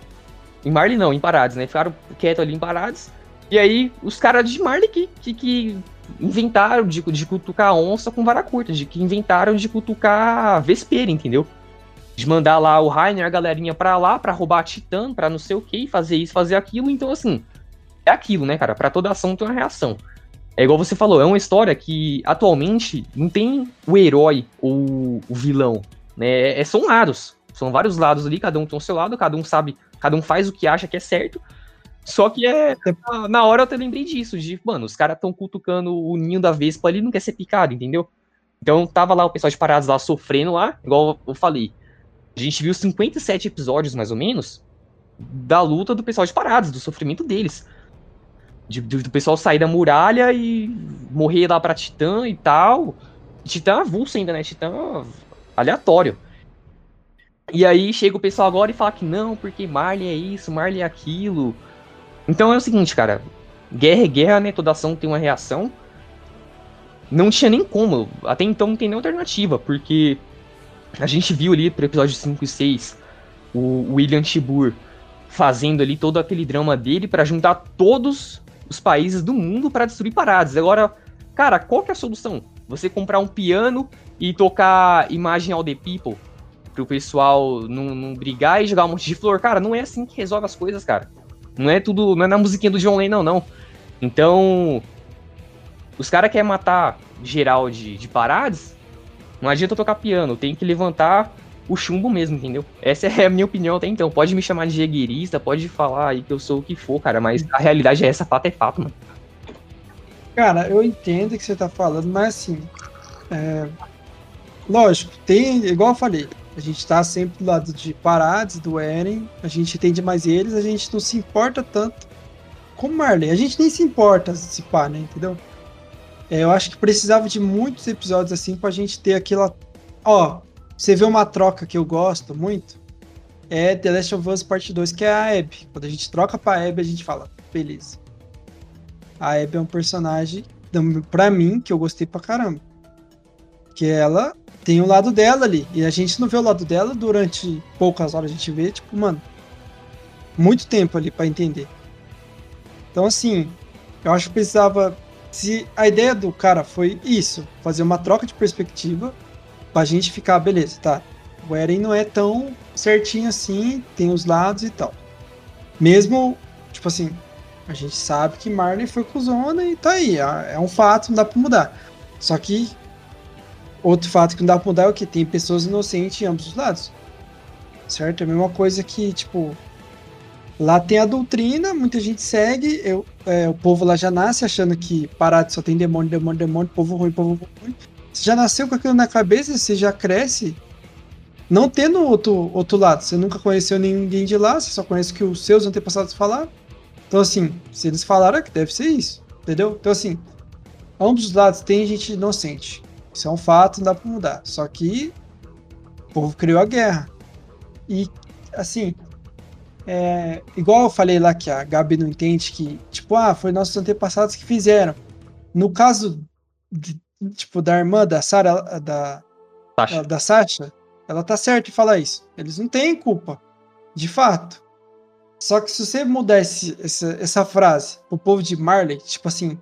Em Marley não, em Parades, né? Ficaram quieto ali em Parades. E aí, os caras de Marley que, que, que inventaram de, de cutucar onça com vara curta, de que inventaram de cutucar vespeira, entendeu? De mandar lá o Rainer, a galerinha pra lá, pra roubar a Titã, pra não sei o que, fazer isso, fazer aquilo. Então, assim, é aquilo, né, cara? Pra toda ação tem uma reação. É igual você falou, é uma história que atualmente não tem o herói ou o vilão, né? É, são lados. São vários lados ali, cada um tem o seu lado, cada um sabe, cada um faz o que acha que é certo. Só que é. Na hora eu até lembrei disso, de, mano, os caras estão cutucando o ninho da Vespa ali, não quer ser picado, entendeu? Então tava lá o pessoal de paradas lá sofrendo lá, igual eu falei. A gente viu 57 episódios, mais ou menos, da luta do pessoal de paradas, do sofrimento deles. De, de, do pessoal sair da muralha e morrer lá pra Titã e tal. Titã avulso ainda, né? Titã aleatório. E aí chega o pessoal agora e fala que não, porque Marley é isso, Marley é aquilo. Então é o seguinte, cara. Guerra é guerra, né? Toda ação tem uma reação. Não tinha nem como. Até então não tem nem alternativa, porque a gente viu ali pro episódio 5 e 6 o William Tibur fazendo ali todo aquele drama dele para juntar todos os países do mundo para destruir paradas. Agora, cara, qual que é a solução? Você comprar um piano e tocar Imagine All the People pro pessoal não, não brigar e jogar um monte de flor. Cara, não é assim que resolve as coisas, cara. Não é tudo. Não é na musiquinha do John Lennon, não. Então. Os caras querem matar geral de, de parades. Não adianta tocar piano, tem que levantar o chumbo mesmo, entendeu? Essa é a minha opinião até então. Pode me chamar de jegueirista, pode falar aí que eu sou o que for, cara, mas a realidade é essa, fato é fato, mano. Cara, eu entendo o que você tá falando, mas assim. É... Lógico, tem, igual eu falei, a gente tá sempre do lado de Parades, do Eren, a gente entende mais eles, a gente não se importa tanto com Marley. A gente nem se importa se pá, né? Entendeu? É, eu acho que precisava de muitos episódios assim pra gente ter aquela. Ó, você vê uma troca que eu gosto muito. É The Last of Us Part 2, que é a Abby. Quando a gente troca pra Abby, a gente fala, beleza. A Abby é um personagem, pra mim, que eu gostei pra caramba. Que ela tem o lado dela ali. E a gente não vê o lado dela durante poucas horas. A gente vê, tipo, mano, muito tempo ali para entender. Então, assim, eu acho que precisava. Se a ideia do cara foi isso, fazer uma troca de perspectiva, pra gente ficar, beleza, tá. O Eren não é tão certinho assim, tem os lados e tal. Mesmo, tipo assim, a gente sabe que Marley foi cuzona e tá aí. É um fato, não dá pra mudar. Só que Outro fato que não dá pra mudar é o que tem pessoas inocentes em ambos os lados. Certo? É a mesma coisa que, tipo, lá tem a doutrina, muita gente segue, eu, é, o povo lá já nasce achando que Parado só tem demônio, demônio, demônio, povo ruim, povo ruim. Você já nasceu com aquilo na cabeça, você já cresce não tendo outro, outro lado. Você nunca conheceu ninguém de lá, você só conhece o que os seus antepassados falaram. Então, assim, se eles falaram, é que deve ser isso, entendeu? Então, assim, ambos os lados tem gente inocente. Isso é um fato, não dá pra mudar. Só que o povo criou a guerra. E, assim, é, igual eu falei lá que a Gabi não entende que, tipo, ah, foi nossos antepassados que fizeram. No caso, de, tipo, da irmã da Sarah, da, Sasha. da Sasha, ela tá certa em falar isso. Eles não têm culpa, de fato. Só que se você mudar esse, essa, essa frase pro povo de Marley, tipo assim,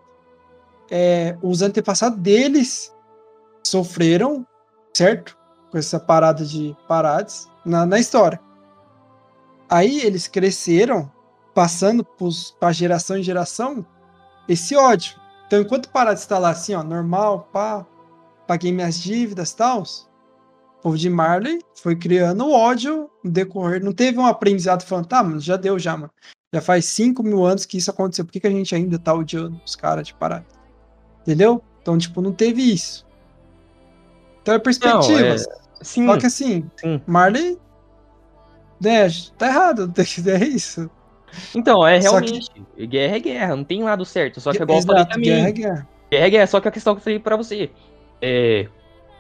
é, os antepassados deles sofreram, certo? Com essa parada de parades na, na história. Aí eles cresceram, passando para geração em geração, esse ódio. Então, enquanto Parades está lá assim, ó, normal, pá, paguei minhas dívidas e tal, o povo de Marley foi criando ódio no decorrer. Não teve um aprendizado falando, tá, mano, já deu já, mano. Já faz 5 mil anos que isso aconteceu. Por que, que a gente ainda tá odiando os caras de Parades? Entendeu? Então, tipo, não teve isso. Então é perspectivas. Não, é... Sim, Só que assim, sim. Marley. Né, tá errado, é isso. Então, é realmente. Que... Guerra é guerra, não tem lado certo. Só que igual Exato, eu falei também. Guerra é guerra. Guerra é guerra, só que a questão que eu falei pra você. É,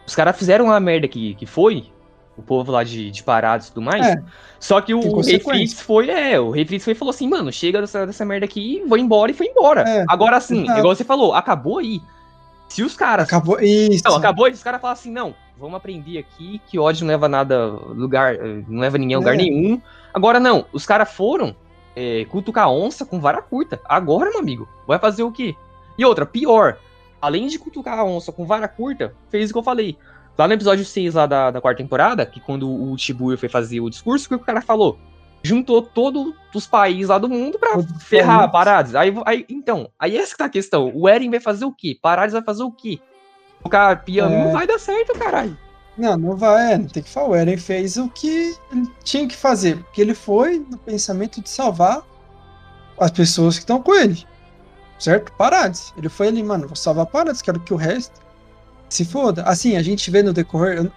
os caras fizeram uma merda que, que foi, o povo lá de, de parados e tudo mais. É, só que o, o Rei Fritz foi, é, o Rei Fritz foi e falou assim, mano, chega dessa, dessa merda aqui, vou embora e foi embora. É, Agora sim, igual você falou, acabou aí. Se os caras. Acabou isso. Não, acabou e os caras falam assim: não, vamos aprender aqui que ódio não leva nada lugar, não leva ninguém a lugar é. nenhum. Agora não, os caras foram, é, cutucar a onça com vara curta. Agora, meu amigo, vai fazer o quê? E outra, pior, além de cutucar a onça com vara curta, fez o que eu falei. Lá no episódio 6 lá da, da quarta temporada, que quando o Shibuya foi fazer o discurso, o que o cara falou? Juntou todos os países lá do mundo pra ferrar países. Parades. Aí, aí, então, aí essa que tá a questão. O Eren vai fazer o quê? Parades vai fazer o quê? O cara piano É. não vai dar certo, caralho. Não, não vai, é, não tem que falar. O Eren fez o que ele tinha que fazer, porque ele foi no pensamento de salvar as pessoas que estão com ele. Certo? Parades. Ele foi ali, mano, vou salvar Parades, quero que o resto se foda. Assim, a gente vê no decorrer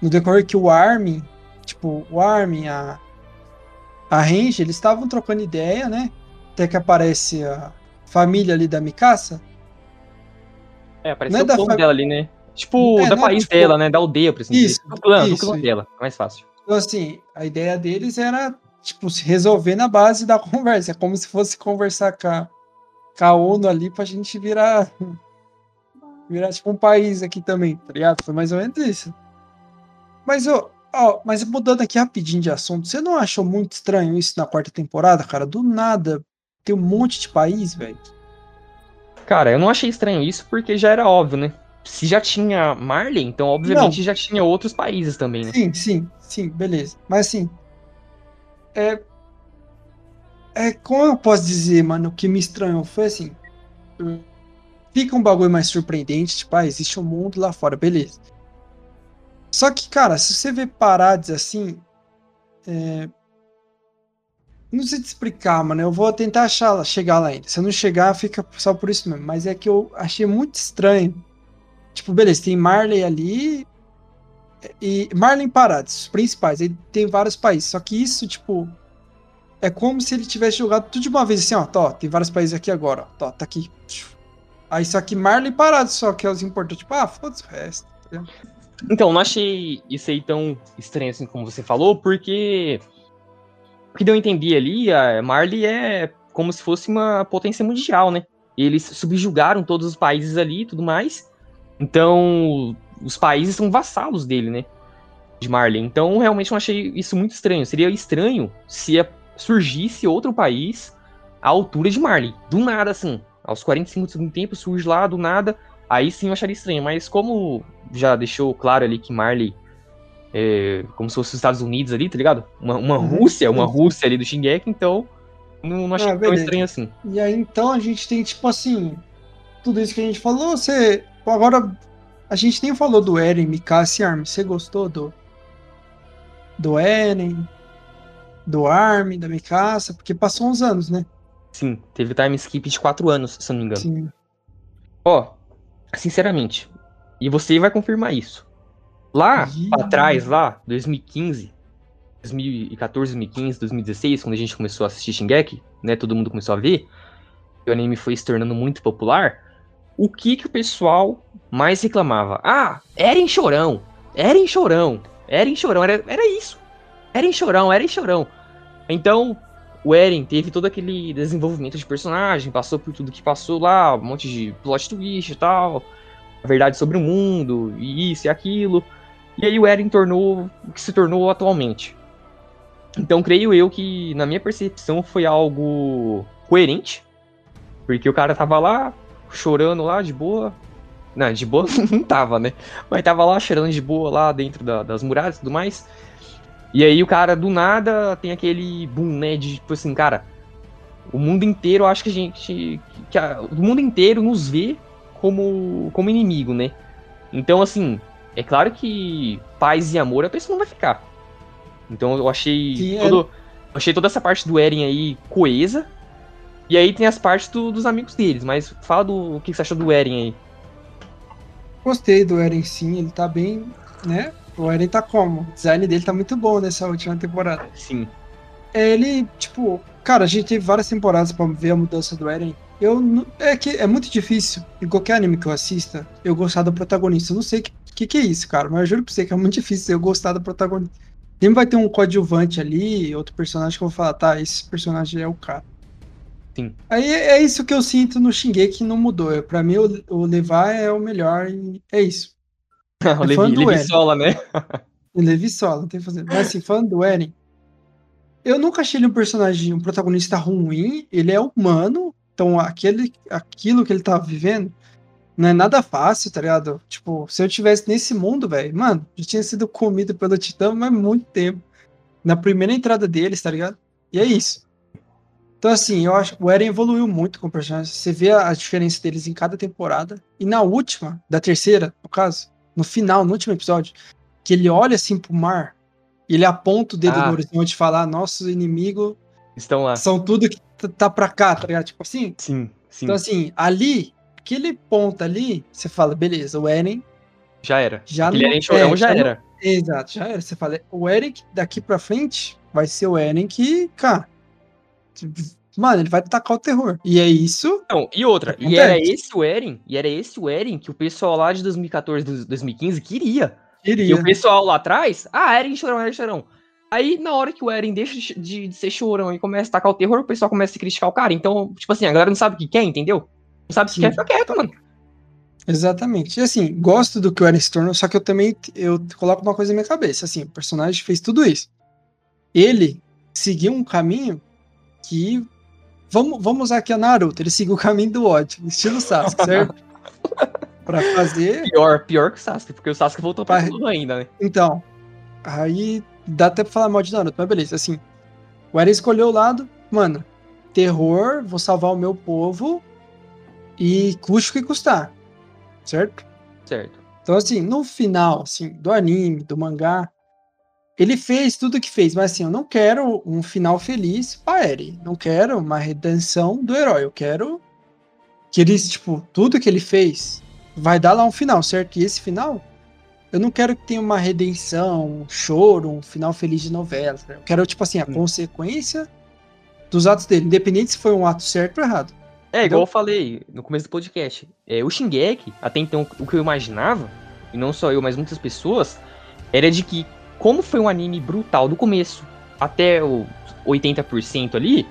no decorrer que o Armin, tipo, o Armin, a a Range, eles estavam trocando ideia, né? Até que aparece a família ali da Mikasa. É, apareceu é o da clã fa- dela ali, né? Tipo, É, da país tipo- dela, né? Da aldeia, por assim dizer. Isso, Do clã, do isso, clã isso. dela. É mais fácil. Então, assim, a ideia deles era, tipo, se resolver na base da conversa. É como se fosse conversar com a, com a ONU ali pra gente virar. Virar, tipo, um país aqui também, tá ligado? Foi mais ou menos isso. Mas, ó, ó, mas mudando aqui rapidinho de assunto, você não achou muito estranho isso na quarta temporada, cara? Do nada, tem um monte de país, velho. Cara, eu não achei estranho isso porque já era óbvio, né? Se já tinha Marley, então obviamente já tinha outros países também, né? Sim, sim, sim, beleza. Mas assim. É. É, como eu posso dizer, mano, o que me estranhou foi assim. Fica um bagulho mais surpreendente, tipo, ah, existe um mundo lá fora, beleza. Só que, cara, se você vê paradas assim. é, Não sei te explicar, mano. Eu vou tentar achar, chegar lá ainda. Se eu não chegar, fica só por isso mesmo. Mas é que eu achei muito estranho. Tipo, beleza, tem Marley ali, e Marlin Parades, os principais, ele tem vários países. Só que isso, tipo, é como se ele tivesse jogado tudo de uma vez, assim, ó, tá, ó, tem vários países aqui agora, ó, tá, tá aqui. Aí só que Marlin Parades só que é os importantes, tipo, ah, foda-se o resto. tá? Então, não achei isso aí tão estranho assim como você falou, porque o que deu a entender ali, a Marley é como se fosse uma potência mundial, né? Eles subjugaram todos os países ali e tudo mais. Então, os países são vassalos dele, né? De Marley. Então, realmente não achei isso muito estranho. Seria estranho se surgisse outro país à altura de Marley. Do nada, assim. Aos 45 do tempo, surge lá, do nada. Aí sim eu acharia estranho. Mas como já deixou claro ali que Marley é como se fosse os Estados Unidos ali, tá ligado? Uma, uma Uhum, Rússia, uma sim. Rússia ali do Shingeki, então não, não achei Ah, tão beleza. estranho assim. E aí, então, a gente tem, tipo assim, tudo isso que a gente falou, você... Agora, a gente nem falou do Eren, Mikasa e Armin. Você gostou do... Do Eren, do Armin, da Mikasa? Porque passou uns anos, né? Sim, teve time skip de 4 anos, se eu não me engano. Sim. Ó, sinceramente, e você vai confirmar isso. Lá pra trás, lá, 2015, 2014, 2015, 2016, quando a gente começou a assistir Shingeki, né, todo mundo começou a ver, e o anime foi se tornando muito popular, o que que o pessoal mais reclamava? Ah, Eren chorão, Eren chorão, Eren chorão, era, era isso. Eren chorão, Eren chorão. Então, o Eren teve todo aquele desenvolvimento de personagem, passou por tudo que passou lá, um monte de plot twist e tal, a verdade sobre o mundo, e isso e aquilo. E aí o Eren tornou o que se tornou atualmente. Então creio eu que, na minha percepção, foi algo coerente. Porque o cara tava lá, chorando lá de boa. Não, de boa não tava, né? Mas tava lá chorando de boa lá dentro da- das muralhas e tudo mais. E aí o cara, do nada, tem aquele boom, né? De tipo assim, cara, o mundo inteiro, acho que a gente. Que a- o mundo inteiro nos vê como, como inimigo, né? Então, assim, é claro que paz e amor a pessoa não vai ficar. Então eu achei. É. todo- eu achei toda essa parte do Eren aí coesa. E aí tem as partes do- dos amigos deles, mas fala do o que você achou do Eren aí. Gostei do Eren sim, ele tá bem, né? O Eren tá como? O design dele tá muito bom nessa última temporada. Sim. Ele, tipo, cara, a gente teve várias temporadas pra ver a mudança do Eren. Eu é que é muito difícil em qualquer anime que eu assista eu gostar do protagonista. Eu não sei o que, que, que é isso, cara, mas eu juro pra você que é muito difícil eu gostar do protagonista. Sempre vai ter um coadjuvante ali, outro personagem que eu vou falar, tá, esse personagem é o cara. Sim. Aí é isso que eu sinto no Shingeki que não mudou. Pra mim, o, o Levi é o melhor e é isso. o Levi, do Levi Eren. Sola, né? Levi só, não tem que fazer. Mas assim, falando do Eren, eu nunca achei ele um personagem, um protagonista ruim. Ele é humano. Então, aquele, aquilo que ele tá vivendo não é nada fácil, tá ligado? Tipo, se eu tivesse nesse mundo, velho, mano, já tinha sido comido pelo Titã, mas muito tempo. Na primeira entrada deles, tá ligado? E é isso. Então, assim, eu acho que o Eren evoluiu muito com o personagem. Você vê a, a diferença deles em cada temporada. E na última, da terceira, no caso, no final, no último episódio, que ele olha assim pro mar, e ele aponta o dedo Ah. no horizonte e fala: nossos inimigos Estão lá. são tudo que t- tá pra cá, tá ligado? Tipo assim. Sim, sim. Então, assim, ali, aquele ponto ali, você fala, beleza, o Eren já era. já Aquele não- Eren chorão é, já já não- era. Exato, já era. Você fala, o Eren daqui pra frente vai ser o Eren que, cara. Mano, ele vai tacar o terror. E é isso. Não, e outra, e era esse o Eren, e era esse o Eren que o pessoal lá de 2014, dos- 2015 queria. E Queria. o pessoal lá atrás, ah, Eren chorão, Eren chorão. Aí, na hora que o Eren deixa de, de- ser chorão e começa a tacar o terror, o pessoal começa a criticar o cara. Então, tipo assim, a galera não sabe o que quer, entendeu? Não sabe Sim. quer, fica quieto, mano. Exatamente. E assim, gosto do que o Eren se tornou, só que eu também eu coloco uma coisa na minha cabeça. Assim, o personagem fez tudo isso. Ele seguiu um caminho que. Vamos, vamos usar aqui a Naruto. Ele seguiu o caminho do ódio, estilo Sasuke, certo? pra fazer. Pior, pior que o Sasuke, porque o Sasuke voltou pra Vai. tudo ainda, né? Então, aí dá até pra falar mal de Naruto, mas beleza, assim. O Eren escolheu o lado, mano, terror, vou salvar o meu povo e custe o que custar, certo? Certo. Então, assim, no final, assim, do anime, do mangá, ele fez tudo o que fez, mas assim, eu não quero um final feliz pra Eren. Não quero uma redenção do herói. Eu quero que ele, tipo, tudo que ele fez vai dar lá um final, certo? E esse final, eu não quero que tenha uma redenção, um choro, um final feliz de novela. tá? Eu quero, tipo assim, a Hum. consequência dos atos dele, independente se foi um ato certo ou errado. É, igual eu falei no começo do podcast. É, o Shingeki, até então, o que eu imaginava, e não só eu, mas muitas pessoas, era de que, como foi um anime brutal do começo até o 80% ali,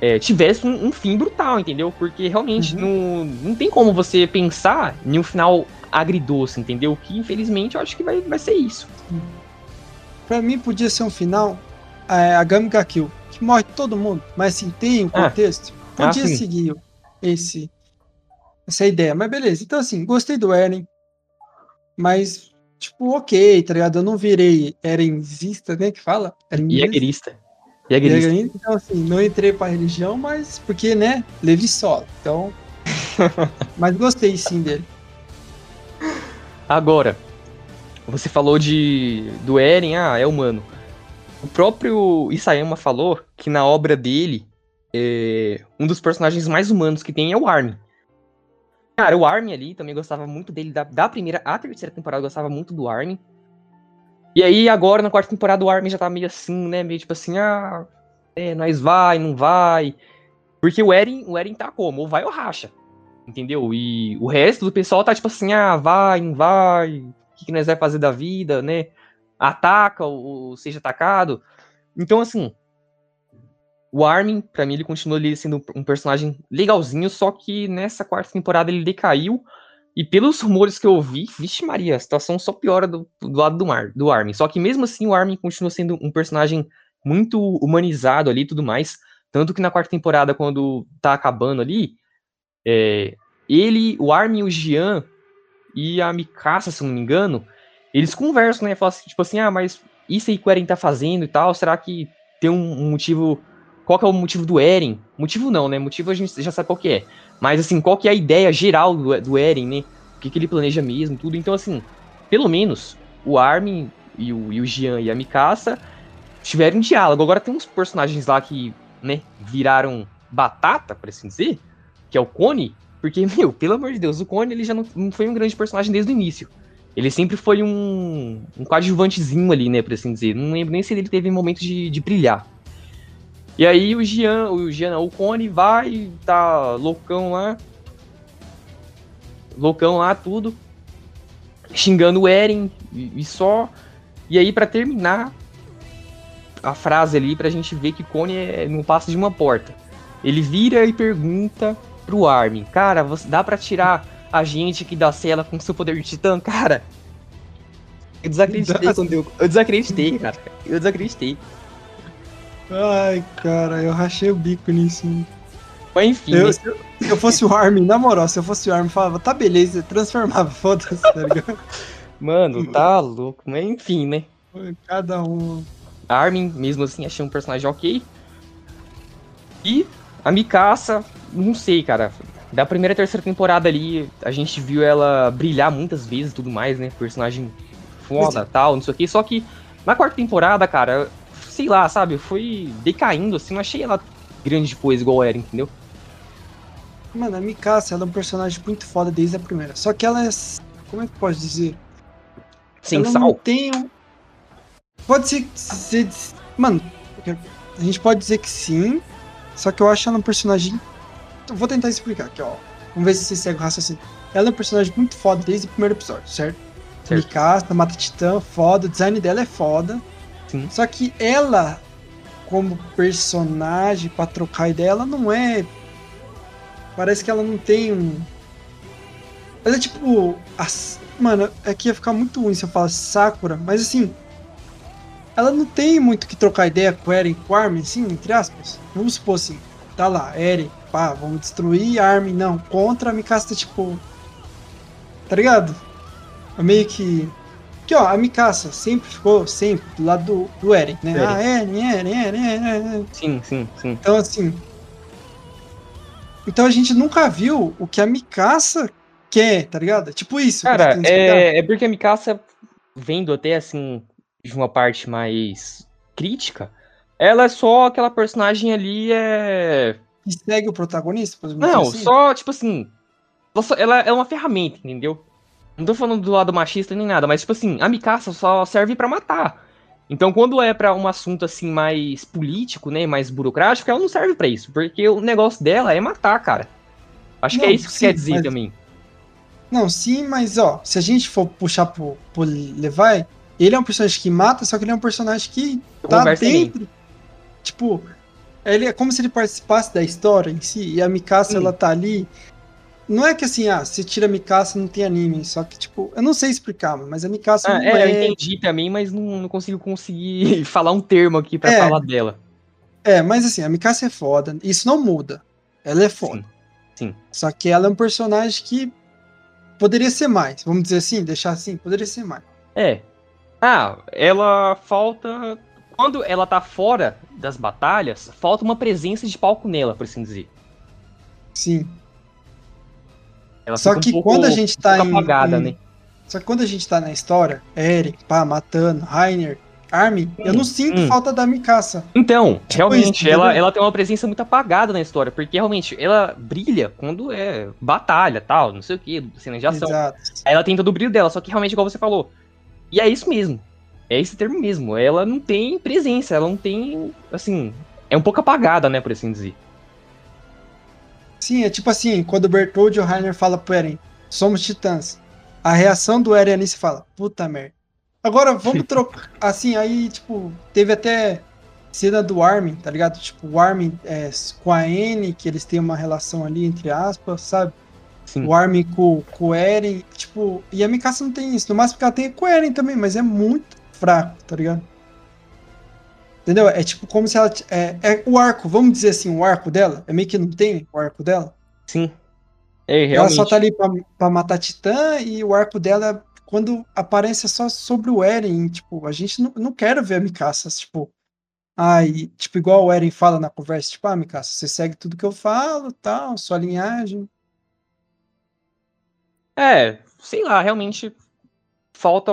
é, tivesse um, um fim brutal, entendeu? Porque realmente não, não tem como você pensar em um final agridoce, entendeu? Que infelizmente eu acho que vai, vai ser isso. Pra mim, podia ser um final é, a Gamiga Kill, que morre todo mundo, mas assim, tem um Ah. contexto. Ah, Podia sim. seguir esse, essa ideia, mas beleza. Então, assim, gostei do Eren, mas, tipo, ok, tá ligado? Eu não virei Erenzista, né? Que fala? Jägerista. Jägerista. Então, assim, não entrei pra religião, mas porque, né? Levi solo. Então. mas gostei sim dele. Agora, você falou de do Eren, ah, é humano. O próprio Isayama falou que na obra dele, é, um dos personagens mais humanos que tem é o Armin. Cara, o Armin ali, também gostava muito dele, da, da primeira à terceira temporada, gostava muito do Armin. E aí, agora, na quarta temporada, o Armin já tá meio assim, né, meio tipo assim, ah, é, nós vai, não vai. Porque o Eren, o Eren tá como? Ou vai ou racha. Entendeu? E o resto do pessoal tá tipo assim, ah, vai, não vai, o que, que nós vai fazer da vida, né? Ataca ou, ou seja atacado. Então, assim, o Armin, pra mim, ele continua ali sendo um personagem legalzinho, só que nessa quarta temporada ele decaiu. E pelos rumores que eu ouvi, vixe Maria, a situação só piora do, do lado do, Mar, do Armin. Só que mesmo assim o Armin continua sendo um personagem muito humanizado ali e tudo mais. Tanto que na quarta temporada, quando tá acabando ali, é, ele, o Armin, o Jean e a Mikasa, se não me engano, eles conversam, né? Falam assim, tipo assim, ah, mas isso aí que o Eren tá fazendo e tal, será que tem um, um motivo... Qual que é o motivo do Eren? Motivo não, né? Motivo a gente já sabe qual que é. Mas assim, qual que é a ideia geral do, do Eren, né? O que, que ele planeja mesmo, tudo. Então, assim, pelo menos o Armin e o, e o Jean e a Mikasa tiveram um diálogo. Agora tem uns personagens lá que, né, viraram batata, por assim dizer, que é o Cone, porque, meu, pelo amor de Deus, o Cone ele já não, não foi um grande personagem desde o início. Ele sempre foi um, um coadjuvantezinho ali, né, por assim dizer. Não lembro nem se ele teve momento de, de brilhar. E aí o Jean, o não, o Cone vai, tá loucão lá. Loucão lá, tudo. Xingando o Eren e, e só. E aí, pra terminar a frase ali, pra gente ver que Cone é, não passa de uma porta. Ele vira e pergunta pro Armin: Cara, você, dá pra tirar a gente aqui da cela com seu poder de titã? Cara, eu desacreditei quando eu. Eu desacreditei, cara. Eu desacreditei. Ai, cara, eu rachei o bico nisso. Mas enfim, Eu, né? se, eu, se eu fosse o Armin, na moral, se eu fosse o Armin, falava, tá beleza, transformava, foda-se, tá ligado? mano, tá louco. Mas enfim, né? Cada um. A Armin, mesmo assim, achei um personagem ok. E a Mikasa, não sei, cara. Da primeira e terceira temporada ali, a gente viu ela brilhar muitas vezes e tudo mais, né? Personagem foda, tal, não sei o quê. Só que na quarta temporada, cara, sei lá, sabe? Foi decaindo, assim. Não achei ela grande coisa igual era, entendeu? Mano, a Mikasa, ela é um personagem muito foda desde a primeira. Só que ela é. Como é que pode dizer? Sem ela sal. não tem um... Pode ser, ser. Mano, a gente pode dizer que sim. Só que eu acho ela um personagem. Eu vou tentar explicar aqui, ó. Vamos ver se você segue o raciocínio. Ela é um personagem muito foda desde o primeiro episódio, certo? Certo. Mikasa, mata titã, foda. O design dela é foda. Sim. Só que ela, como personagem, pra trocar ideia, ela não é. Parece que ela não tem um. Ela é tipo. as- Mano, aqui ia ficar muito ruim se eu falar Sakura, mas assim. Ela não tem muito que trocar ideia com Eren e com Armin, assim, entre aspas. Vamos supor assim, tá lá, Eren, pá, vamos destruir Armin, não, contra a Mikasa, tá tipo. Tá ligado? É meio que. Que ó, a Mikasa sempre ficou, sempre, do lado do, do Eren, né? Eren. Ah, Eren, Eren, Eren, Eren. Sim, sim, sim. Então, assim. Então a gente nunca viu o que a Mikasa quer, tá ligado? Tipo isso. Cara, explicar. é, é porque a Mikasa, vendo até assim, de uma parte mais crítica, ela é só aquela personagem ali, é. Que segue o protagonista, Não, assim? só, tipo assim. ela só- Ela é uma ferramenta, entendeu? Não tô falando do lado machista nem nada, mas, tipo assim, a Mikasa só serve pra matar. Então, quando é pra um assunto assim mais político, né, mais burocrático, ela não serve pra isso, porque o negócio dela é matar, cara. Acho que é Não, isso que sim, você quer dizer mas- também. Não, sim, mas ó, se a gente for puxar pro, pro Levi, ele é um personagem que mata, só que ele é um personagem que tá Conversa também. dentro. Tipo, ele é como se ele participasse da história em si, e a Mikasa, Sim. ela tá ali. Não é que assim, ah, se tira a Mikasa não tem anime, só que, tipo, eu não sei explicar, mas a Mikasa Ah, não é, eu é. entendi também, mas não, não consigo conseguir falar um termo aqui pra É. falar dela. É, mas assim, a Mikasa é foda, isso não muda. Ela é foda. Sim, sim. Só que ela é um personagem que poderia ser mais, vamos dizer assim, deixar assim, poderia ser mais. É. Ah, ela falta. Quando ela tá fora das batalhas, falta uma presença de palco nela, por assim dizer. Sim. Ela Só fica um que pouco- quando a gente tá um apagada, em- né? Só que quando a gente tá na história, Eren, pá, matando, Rainer, Armin, eu não sinto hum. falta da Mikasa. Então, Tipo realmente, isso, ela, ela tem uma presença muito apagada na história, porque realmente ela brilha quando é batalha, tal, não sei o que, cena de ação. Exato. Aí ela tem todo o brilho dela, só que realmente, igual você falou. E é isso mesmo. É esse termo mesmo. Ela não tem presença, ela não tem. Assim. É um pouco apagada, né, por assim dizer. Sim, é tipo assim, quando o Bertold e o Rainer falam pro Eren, somos titãs. A reação do Eren ali se fala, puta merda. Agora vamos trocar. Assim, aí, tipo, teve até cena do Armin, tá ligado? Tipo, o Armin é, com a N, que eles têm uma relação ali, entre aspas, sabe? Sim. O Armin com, com o Eren, tipo, e a Mikasa não tem isso. No máximo que ela tem é com o Eren também, mas é muito fraco, tá ligado? Entendeu? É tipo como se ela. É, é o arco, vamos dizer assim, o arco dela. É meio que não tem o arco dela. Sim. É, Ela realmente. só tá ali pra, pra matar Titã e o arco dela, quando aparece, é só sobre o Eren. Tipo, a gente não, não quer ver a Mikasa, tipo. Ai, tipo, igual o Eren fala na conversa, tipo, ah, Mikasa, você segue tudo que eu falo, tal, sua linhagem. É, sei lá, realmente falta.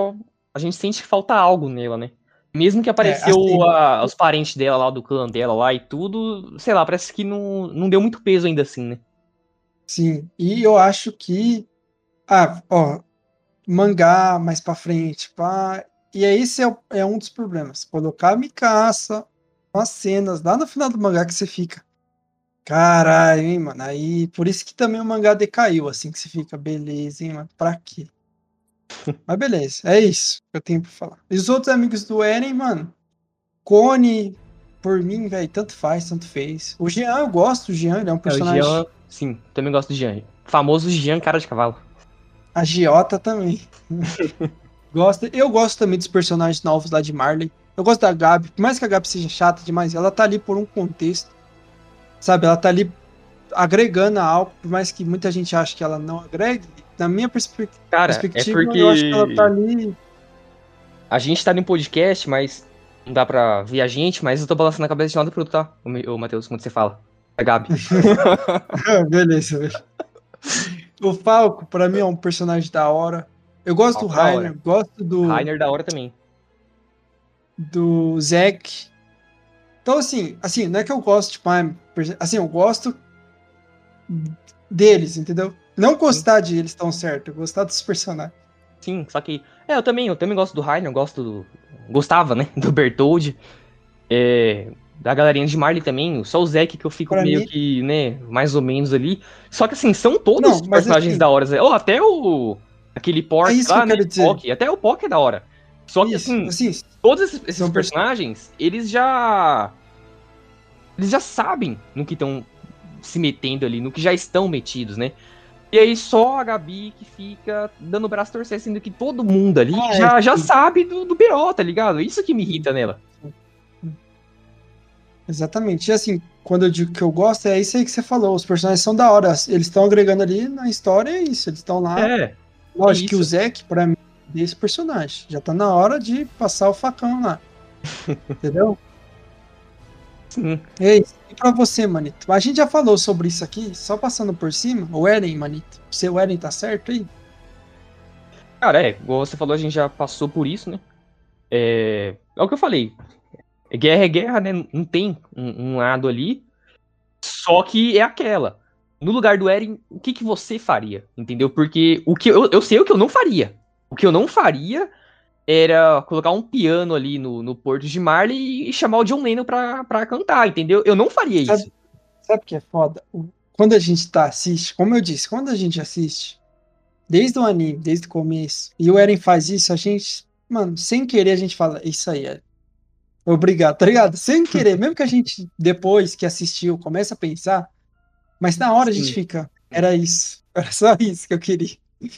A gente sente que falta algo nela, né? Mesmo que apareceu assim- a- os parentes dela lá, do clã dela lá e tudo, sei lá, parece que não, não deu muito peso ainda assim, né? Sim, e eu acho que. Ah, ó, mangá mais pra frente, pá. E aí esse é, é um dos problemas. Colocar a Mikasa, umas cenas lá no final do mangá que você fica. Caralho, hein, mano. Aí, por isso que também o mangá decaiu, assim, que você fica, beleza, hein, mano. Pra quê? Mas beleza, é isso que eu tenho pra falar. E os outros amigos do Eren, mano. Cone, por mim, velho, tanto faz, tanto fez. O Jean, eu gosto do Jean, ele é um É, personagem. Jean, sim, também gosto do Jean. Famoso Jean, cara de cavalo. A Giota também. Gosta. Eu gosto também dos personagens novos lá de Marley. Eu gosto da Gabi, por mais que a Gabi seja chata demais, ela tá ali por um contexto. Sabe, ela tá ali agregando algo, por mais que muita gente ache que ela não agregue, na minha perspe Cara, é perspectiva, porque eu acho que ela tá ali. a gente tá no podcast, mas não dá pra ver a gente, mas eu tô balançando a cabeça de lado pro outro, tá? Ô, Ô, Matheus, quando você fala. A Gabi. beleza, beleza. O Falco, pra mim, é um personagem da hora. Eu gosto do Falco da hora. Rainer, gosto do, Rainer da hora também. do Zack. Então, assim, assim, não é que eu gosto, tipo, ah, perce- assim, eu gosto deles, entendeu? Não gostar de eles tão certo, gostar dos personagens. Sim, só que. É, eu também, eu também gosto do Rainer, eu gosto do. Gostava, né? Do Bertold. É, da galerinha de Marley também. Só o Zack que eu fico Pra meio mim- que, né, mais ou menos ali. Só que assim, são todos Não, os mas personagens assim- da hora. Ou até o. Aquele Pork É que lá, eu né? quero dizer. Pock, até o Pock é da hora. Só que Isso, assim, assim, todos esses, esses personagens, eles já. Eles já sabem no que estão se metendo ali, no que já estão metidos, né? E aí só a Gabi que fica dando o braço torcer, sendo que todo mundo ali Ah, é, já, já sabe do, do BO, tá ligado? Isso que me irrita nela. Exatamente. E assim, quando eu digo que eu gosto, é isso aí que você falou. Os personagens são da hora. Eles estão agregando ali na história, é isso. Eles estão lá. É, Lógico que isso. o Zack, pra mim, é esse personagem. Já tá na hora de passar o facão lá. Entendeu? Sim. É isso. E pra você, Manito? A gente já falou sobre isso aqui, só passando por cima. O Eren, Manito. O Eren tá certo aí? Cara, é, igual você falou, a gente já passou por isso, né? É, é o que eu falei. Guerra é guerra, né? Não tem um, um lado ali. Só que é aquela. No lugar do Eren, o que, que você faria? Entendeu? Porque o que eu, eu sei o que eu não faria. O que eu não faria era colocar um piano ali no, no Porto de Marley e chamar o John Lennon pra, pra cantar, entendeu? Eu não faria isso. Sabe o que é foda? Quando a gente tá, assiste, como eu disse, quando a gente assiste, desde o anime, desde o começo, e o Eren faz isso, a gente, mano, sem querer a gente fala, isso aí, Eren. Obrigado, tá ligado? Sem querer, mesmo que a gente, depois que assistiu, começa a pensar, mas na hora a gente Sim. fica, era isso, era só isso que eu queria.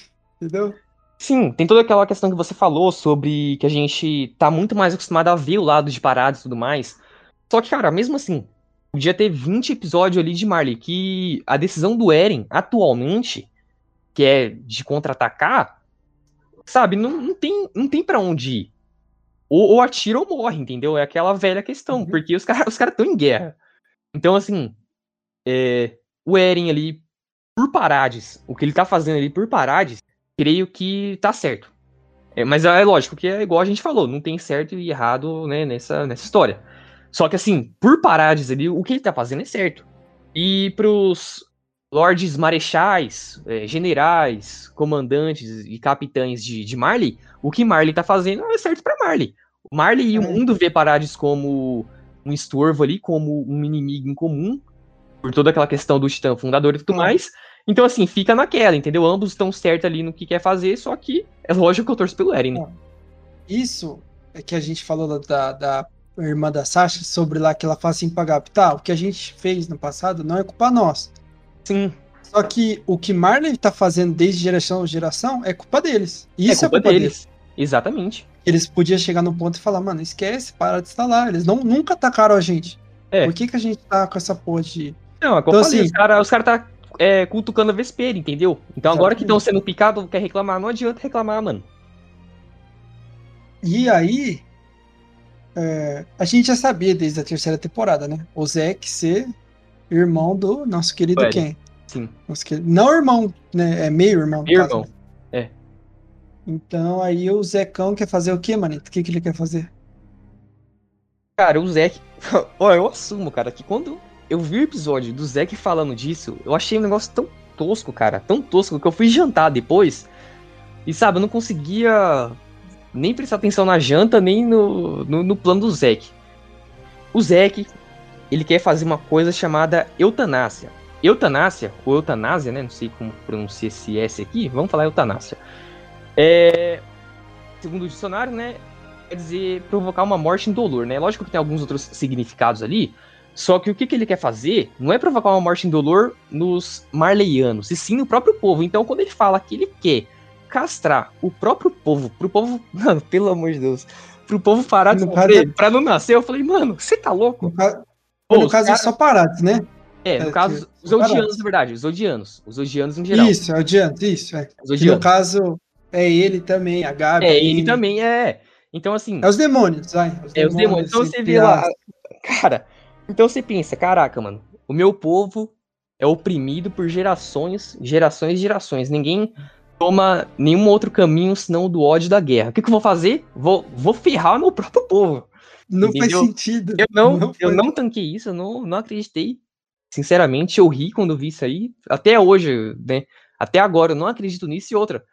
Entendeu? Sim, tem toda aquela questão que você falou sobre que a gente tá muito mais acostumado a ver o lado de paradas e tudo mais. Só que, cara, mesmo assim, podia ter 20 episódios ali de Marley, que a decisão do Eren, atualmente, que é de contra-atacar, sabe, não, não tem, não tem pra onde ir. Ou, ou atira ou morre, entendeu? É aquela velha questão, Uhum. porque os caras os cara estão em guerra. Então, assim, é, o Eren ali, por parades, o que ele tá fazendo ali por parades, creio que tá certo. É, mas é lógico que é igual a gente falou, não tem certo e errado né, nessa, nessa história. Só que assim, por parades ali, o que ele tá fazendo é certo. E pros lordes marechais, é, generais, comandantes e capitães de, de Marley, o que Marley tá fazendo é certo pra Marley. O Marley e o É. mundo vê parades como um estorvo ali, como um inimigo em comum, por toda aquela questão do titã fundador e tudo mais. Então, assim, fica naquela, entendeu? Ambos estão certos ali no que quer fazer, só que é lógico que eu torço pelo Eren, né? Isso é que a gente falou da, da irmã da Sasha, sobre lá que ela fala assim pra Gabi, tá, o que a gente fez no passado não é culpa nossa. Sim, Só que o que Marley tá fazendo desde geração em geração é culpa deles. Isso é culpa, deles. Exatamente. Eles podiam chegar no ponto e falar, mano, esquece, para de instalar. Eles não, nunca atacaram a gente. É. Por que, que a gente tá com essa porra de. Não, é Então, assim- os caras os cara tá é, cutucando a vespeira, entendeu? Então agora que estão sendo picados, quer reclamar, não adianta reclamar, mano. E aí. é, a gente já sabia desde a terceira temporada, né? O Zack ser irmão do nosso querido Eren. Ken. Sim. Nosso querido- Não irmão, né? É meio irmão. Meio caso, irmão, né? é. Então aí o Zecão quer fazer o quê, manito? O que, que ele quer fazer? Cara, o Zack. Ó, eu assumo, cara, que quando eu vi o episódio do Zack falando disso, eu achei um negócio tão tosco, cara. Tão tosco que eu fui jantar depois. E sabe, eu não conseguia nem prestar atenção na janta, nem no, no, no plano do Zack. O Zack, ele quer fazer uma coisa chamada eutanásia. Eutanásia, ou eutanásia, né? Não sei como pronuncia esse S aqui. Vamos falar eutanásia. É. Segundo o dicionário, né? quer dizer provocar uma morte indolor, né? Lógico que tem alguns outros significados ali, só que o que, que ele quer fazer não é provocar uma morte indolor nos marleianos, e sim no próprio povo. Então, quando ele fala que ele quer castrar o próprio povo, pro povo, mano, pelo amor de Deus, pro povo parar de caso- pra não nascer. Eu falei, mano, você tá louco? No, ca- Pô, no os caso, cara- é só parados, né? É, no é, caso, que- os odianos, na verdade, os odianos. Os odianos em geral. Isso, é o Diante, isso, é. Os no odianos. caso, é ele também, a Gabi. É, ele Amy. também é. Então, assim, É os demônios, vai. é os demônios. Então você vê lá. Cara, então você pensa, caraca, mano, o meu povo é oprimido por gerações, gerações e gerações. Ninguém toma nenhum outro caminho senão o do ódio da guerra. O que, que eu vou fazer? Vou, vou ferrar meu próprio povo. Não entendeu? faz sentido. Eu não, eu faz- não tanquei isso, eu não, não acreditei. Sinceramente, eu ri quando vi isso aí. Até hoje, né? Até agora, eu não acredito nisso. E outra,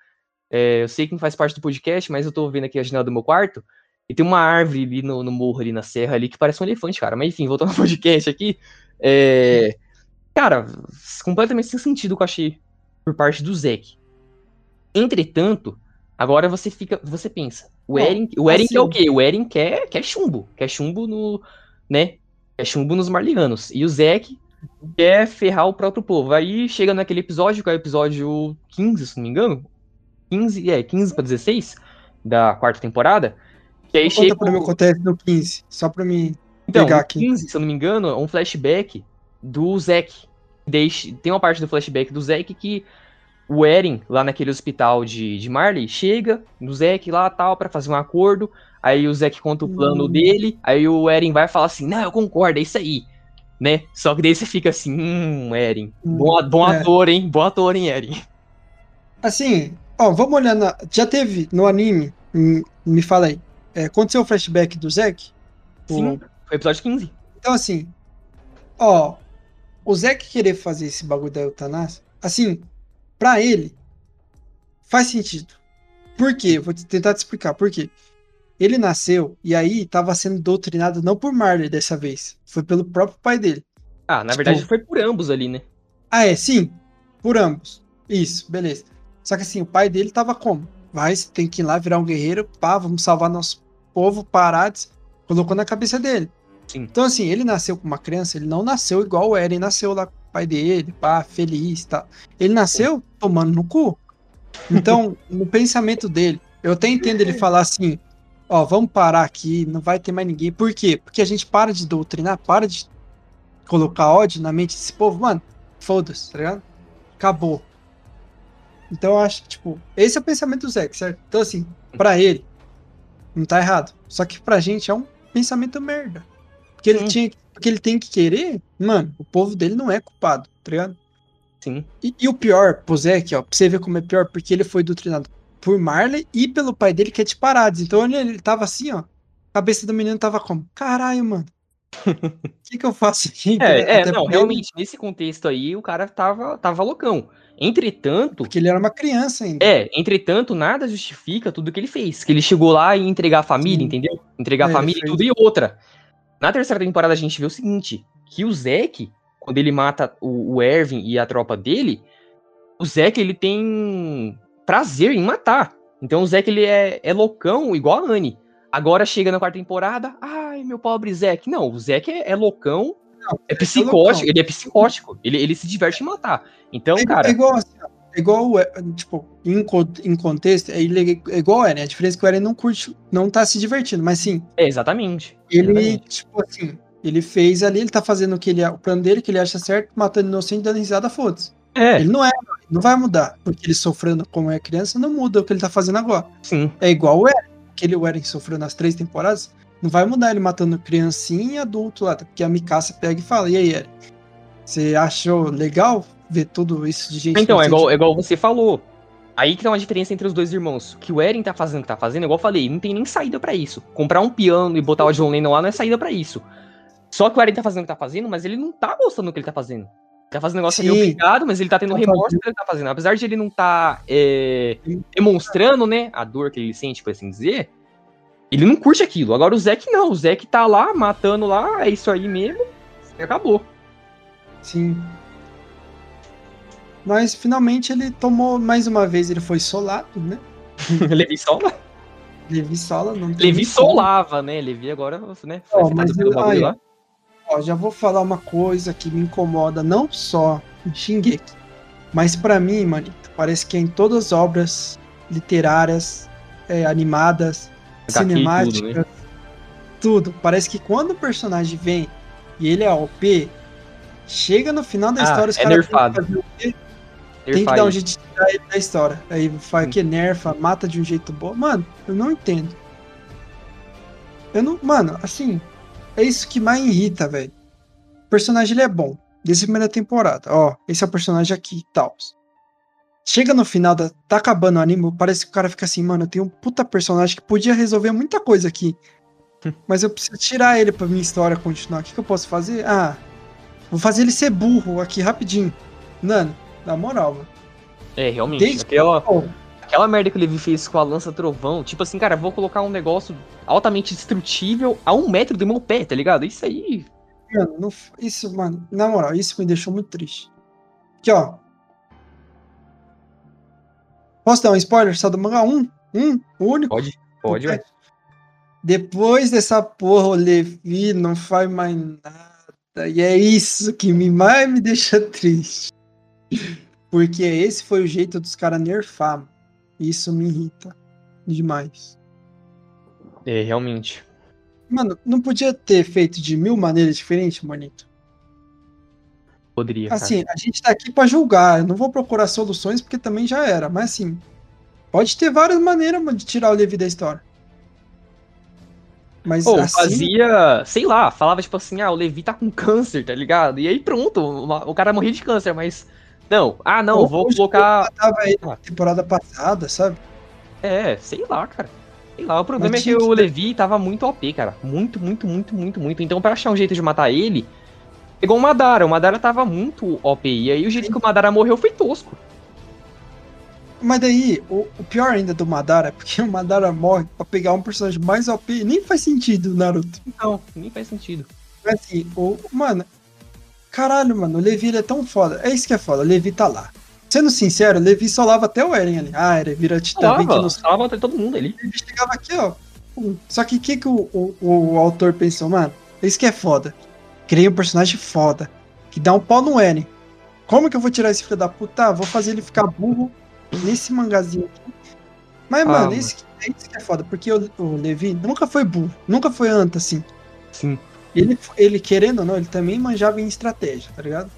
é, eu sei que não faz parte do podcast, mas eu tô vendo aqui a janela do meu quarto. E tem uma árvore ali no, no morro, ali na serra, ali, que parece um elefante, cara. Mas enfim, voltando ao podcast aqui. é, cara, completamente sem sentido o que eu achei por parte do Zeke. Entretanto, agora você fica. Você pensa. O Eren, o Eren quer o assim- quê? O Eren quer, quer chumbo. Quer chumbo no. né? Quer chumbo nos Marlianos. E o Zeke quer ferrar o próprio povo. Aí chega naquele episódio, que é o episódio 15, se não me engano. 15, é, 15 pra 16 da quarta temporada. Que aí Conta chega. pra mim o que acontece no 15, só pra mim. Então, pegar aqui. 15, se eu não me engano, é um flashback do Zack. Tem uma parte do flashback do Zack que o Eren, lá naquele hospital de, de Marley, chega no Zack lá tal pra fazer um acordo. Aí o Zack conta o plano Hum. dele. Aí o Eren vai falar assim: Não, eu concordo, é isso aí. Né? Só que daí você fica assim: Hum, Eren. Bom, bom é. ator, hein? Bom ator, hein, Eren? Assim, ó, vamos olhar na. Já teve no anime, hum, me fala aí. É, aconteceu o flashback do Zack? Sim, foi episódio 15. Então, assim, ó, o Zack querer fazer esse bagulho da eutanásia, assim, pra ele, faz sentido. Por quê? Vou te- tentar te explicar por quê. Ele nasceu e aí tava sendo doutrinado não por Marley dessa vez, foi pelo próprio pai dele. Ah, na Tipo- verdade foi por ambos ali, né? Ah, é, sim, por ambos. Isso, beleza. Só que assim, o pai dele tava como? Vai, você tem que ir lá virar um guerreiro, pá, vamos salvar nosso povo, parados. Colocou na cabeça dele. Sim. Então, assim, ele nasceu com uma criança, ele não nasceu igual o Eren nasceu lá com o pai dele, pá, feliz tal. Ele nasceu tomando no cu. Então, no pensamento dele, eu até entendo ele falar assim: ó, vamos parar aqui, não vai ter mais ninguém. Por quê? Porque a gente para de doutrinar, para de colocar ódio na mente desse povo, mano, foda-se, tá ligado? Acabou. Então eu acho que, tipo, esse é o pensamento do Zack, certo? Então, assim, pra ele, não tá errado. Só que pra gente é um pensamento merda. Porque ele tinha. Porque ele tem que querer, mano, o povo dele não é culpado, tá ligado? Sim. E, e o pior, Zack, ó, pra você ver como é pior, porque ele foi doutrinado por Marley e pelo pai dele, que é de parados. Então ele, ele tava assim, ó. A cabeça do menino tava como? Caralho, mano. O que que eu faço aqui? É, é não, ele- realmente, nesse contexto aí, o cara tava, tava loucão. Entretanto, Porque ele era uma criança ainda. é, entretanto, nada justifica tudo que ele fez. Que ele chegou lá e entregar a família, Sim. entendeu? Entregar É, a família e tudo. E outra, na terceira temporada a gente vê o seguinte, que o Zack, quando ele mata o, o Erwin e a tropa dele, o Zack, ele tem prazer em matar. Então o Zack, ele é, é loucão igual a Anne. Agora chega na quarta temporada, ai, meu pobre Zack. Não, o Zack é, é loucão, é psicótico, loucão. ele é psicótico, ele, ele se diverte em matar. Então, é, cara, é igual assim, é igual tipo, em, em contexto, é, é igual o Eren. A diferença é que o Eren não curte, não tá se divertindo, mas sim, é exatamente. ele, exatamente. tipo assim, ele fez ali, ele tá fazendo o que ele, o plano dele, que ele acha certo, matando inocente, dando risada, foda-se. É, Ele não é, não vai mudar, porque ele sofrendo como é criança, não muda o que ele tá fazendo agora. sim. É igual o Eren, aquele o Eren que sofreu nas três temporadas, não vai mudar ele matando criancinha e adulto lá, porque a Mikasa pega e fala, e aí, você achou legal ver tudo isso de gente... Então, é inocente?" igual, é igual você falou. Aí que tá uma diferença entre os dois irmãos. O que o Eren tá fazendo, que tá fazendo, igual eu falei, não tem nem saída pra isso. Comprar um piano e botar o John Lennon lá não é saída pra isso. Só que o Eren tá fazendo o que tá fazendo, mas ele não tá gostando do que ele tá fazendo. Tá fazendo negócio Sim. meio obrigado, mas ele tá tendo Tá remorso do que ele tá fazendo. Apesar de ele não tá é, demonstrando, né, a dor que ele sente, por assim dizer, ele não curte aquilo. Agora o Zack não. O Zack tá lá, matando lá, é isso aí mesmo, e acabou. Sim. Mas finalmente ele tomou mais uma vez, ele foi solado, né? Levi Sola? Levi Sola, não tem Levi solava, né? Levi agora, né? Ó, mas eu- aí, lá. Ó, já vou falar uma coisa que me incomoda não só em Shingeki, mas pra mim, manito, parece que é em todas as obras literárias, é, animadas, cinemática, tudo, né? tudo. Parece que quando o personagem vem e ele é OP, chega no final da Ah, história, os é caras? Tem Nerfar que dar um jeito de tirar ele da história. Aí faz Sim. que nerfa, mata de um jeito bom. Mano, eu não entendo. Eu não. Mano, assim. É isso que mais irrita, velho. O personagem ele é bom. Desde a primeira temporada. Ó, esse é o personagem aqui e tal. Chega no final, da, tá acabando o anime, parece que o cara fica assim, mano, eu tenho um puta personagem que podia resolver muita coisa aqui. Mas eu preciso tirar ele pra minha história continuar. O que, que eu posso fazer? Ah, vou fazer ele ser burro aqui rapidinho. Mano, na moral, mano. É, realmente. Desde- Aquela, Pô, aquela merda que o Levi fez com a lança trovão, tipo assim, cara, vou colocar um negócio altamente destrutível a um metro do meu pé, tá ligado? Isso aí. Mano, não isso, mano, na moral, isso me deixou muito triste. Aqui, ó. Posso dar um spoiler só do mangá? Um? Um? O único? Pode, pode, ué. Depois dessa porra, o Levi não faz mais nada. E é isso que me mais me deixa triste. Porque esse foi o jeito dos caras nerfar. mano. Isso me irrita demais. É, realmente. Mano, não podia ter feito de mil maneiras diferentes, manito? Poderia. cara. Assim, a gente tá aqui pra julgar. Eu não vou procurar soluções porque também já era. Mas assim, pode ter várias maneiras de tirar o Levi da história. Mas Ou assim, fazia, sei lá, falava tipo assim, ah, o Levi tá com câncer, tá ligado? E aí pronto, o cara morria de câncer, mas. Não, ah não, Ou- vou ou colocar. tava aí na temporada passada, sabe? É, sei lá, cara. Sei lá, o problema Mas é que tinha o que- Levi tava muito OP, cara. Muito, muito, muito, muito, muito. Então, pra achar um jeito de matar ele, pegou o Madara. O Madara tava muito OP. E aí, o jeito que o Madara morreu foi tosco. Mas daí, o, o pior ainda do Madara é porque o Madara morre pra pegar um personagem mais OP. Nem faz sentido, Naruto. Não, nem faz sentido. Mas assim, o. Mano. Caralho, mano, o Levi ele é tão foda. É isso que é foda, o Levi tá lá. Sendo sincero, o Levi só lava até o Eren ali. Ah, Eren vira titã, vem que Salva, não salva todo mundo ali. Ele chegava aqui, ó. Só que o que, que o, o, o autor pensou, mano? Isso que é foda. Criei um personagem foda. Que dá um pau no Eren. Como que eu vou tirar esse filho da puta? Ah, vou fazer ele ficar burro nesse mangazinho aqui. Mas, Ah, mano. Isso, que- é isso que é foda. Porque o, o Levi nunca foi burro. Nunca foi anta, assim. Sim, Ele, ele, querendo ou não, ele também manjava em estratégia, tá ligado?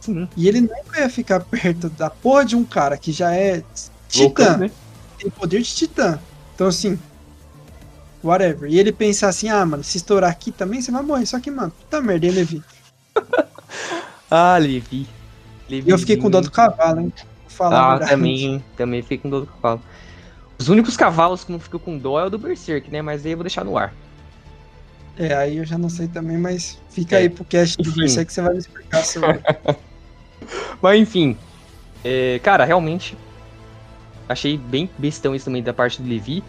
sim. E ele nunca ia ficar perto da porra de um cara que já é titã né? tem poder de titã. Então, assim, whatever. E ele pensa assim, ah, mano, se estourar aqui também, você vai morrer. Só que, mano, puta merda, hein, Levi? Ah, Levi. Levi. Eu fiquei com dó do cavalo, hein? Falar Ah, também, também fiquei com dó do cavalo. Os únicos cavalos que não ficam com dó é o do Berserk, né? Mas aí eu vou deixar no ar. É, aí eu já não sei também, mas fica É. aí pro cast do. Berserk que você vai me explicar sobre. Mas enfim. é, cara, realmente. Achei bem bestão isso também da parte do Levi.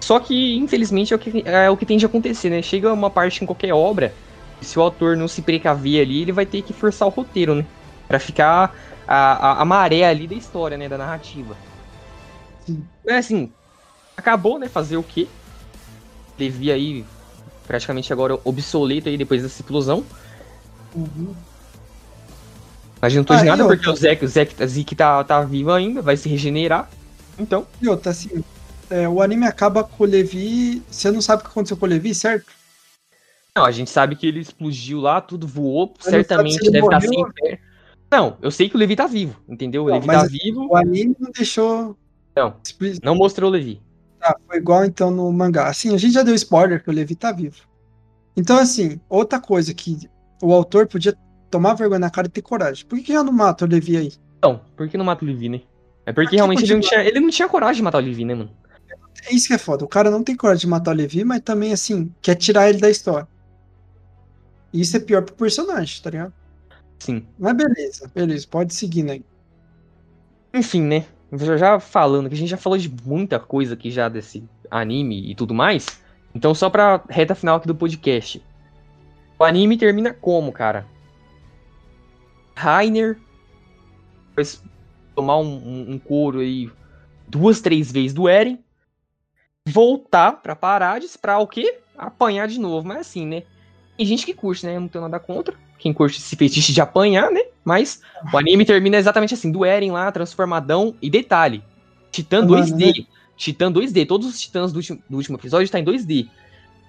Só que, infelizmente, é o que, é o que tende a acontecer, né? Chega uma parte em qualquer obra, e se o autor não se precaver ali, ele vai ter que forçar o roteiro, né? Pra ficar a, a, a maré ali da história, né? Da narrativa. Sim. É assim, acabou, né? Fazer o quê? Levi aí, praticamente agora obsoleto aí depois dessa explosão. Uhum. Mas não tô Ah, de e nada, outra? porque o Zeke, o Zeke, a Zeke tá, tá vivo ainda, vai se regenerar. Então, E outra, assim, é, o anime acaba com o Levi. Você não sabe o que aconteceu com o Levi, certo? não, a gente sabe que ele explodiu lá, tudo voou, certamente se ele deve estar sem morreu? pé. Não, eu sei que o Levi tá vivo, entendeu? O Não, Levi tá vivo, O anime não deixou. Não. não mostrou o Levi. Tá, foi igual então no mangá. Assim, a gente já deu spoiler que o Levi tá vivo. Então, assim, outra coisa que o autor podia tomar vergonha na cara e ter coragem. Por que, que já não mata o Levi aí? Não, por que não mata o Levi, né? É porque que realmente ele não, tinha, ele não tinha coragem de matar o Levi, né, mano? É isso que é foda. O cara não tem coragem de matar o Levi, mas também, assim, quer tirar ele da história. E isso é pior pro personagem, tá ligado? Sim. Mas beleza, beleza, pode seguir, né? Enfim, né? Já, falando, que a gente já falou de muita coisa aqui já desse anime e tudo mais. Então, só pra reta final aqui do podcast. O anime termina como, cara? Rainer vai tomar um, um, um couro aí duas, três vezes do Eren. Voltar pra Parades pra o quê? Apanhar de novo. Mas assim, né? Tem gente que curte, né? Eu não tenho nada contra. Quem curte esse fetiche de apanhar, né? Mas o anime termina exatamente assim, do Eren lá, transformadão. E detalhe, Titã Mano, 2D. Titã 2D. Todos os titãs do último, do último episódio tá em 2D.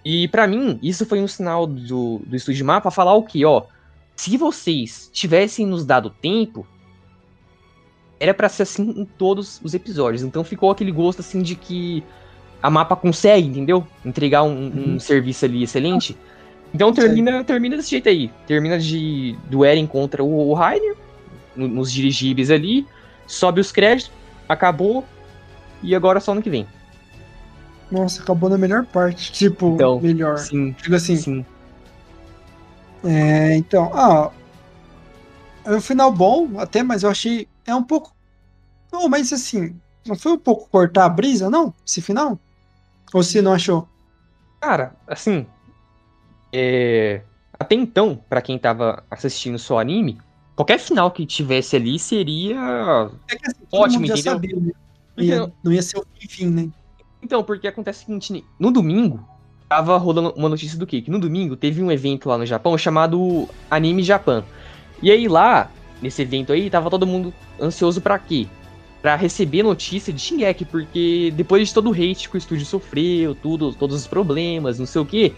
E pra mim, isso foi um sinal do, do estúdio Mapa falar o quê? Ó, se vocês tivessem nos dado tempo, era pra ser assim em todos os episódios. Então ficou aquele gosto assim de que a mapa consegue, entendeu? Entregar um, um Uhum. serviço ali excelente. Então termina, termina desse jeito aí. Termina de do Eren contra o, o Rainer, no- nos dirigíveis ali, sobe os créditos, acabou, e agora só ano que vem. Nossa, acabou na melhor parte. Tipo, Então, melhor. Sim, Digo assim, sim. É, então, ah, é um final bom até, mas eu achei é um pouco, não, mas assim, não foi um pouco cortar a brisa, não? Esse final? Ou você não achou? Cara, assim. é, Até então, pra quem tava assistindo só anime, qualquer final que tivesse ali seria. É que assim, Ótimo, entendeu? sabia, né? Não ia- não ia ser o fim, né? Então, porque acontece o seguinte, no domingo, tava rolando uma notícia do quê? Que no domingo teve um evento lá no Japão chamado Anime Japan. E aí lá, nesse evento aí, tava todo mundo ansioso pra quê? Pra receber notícia de Shingeki, porque depois de todo o hate que o estúdio sofreu, tudo, todos os problemas, não sei o quê,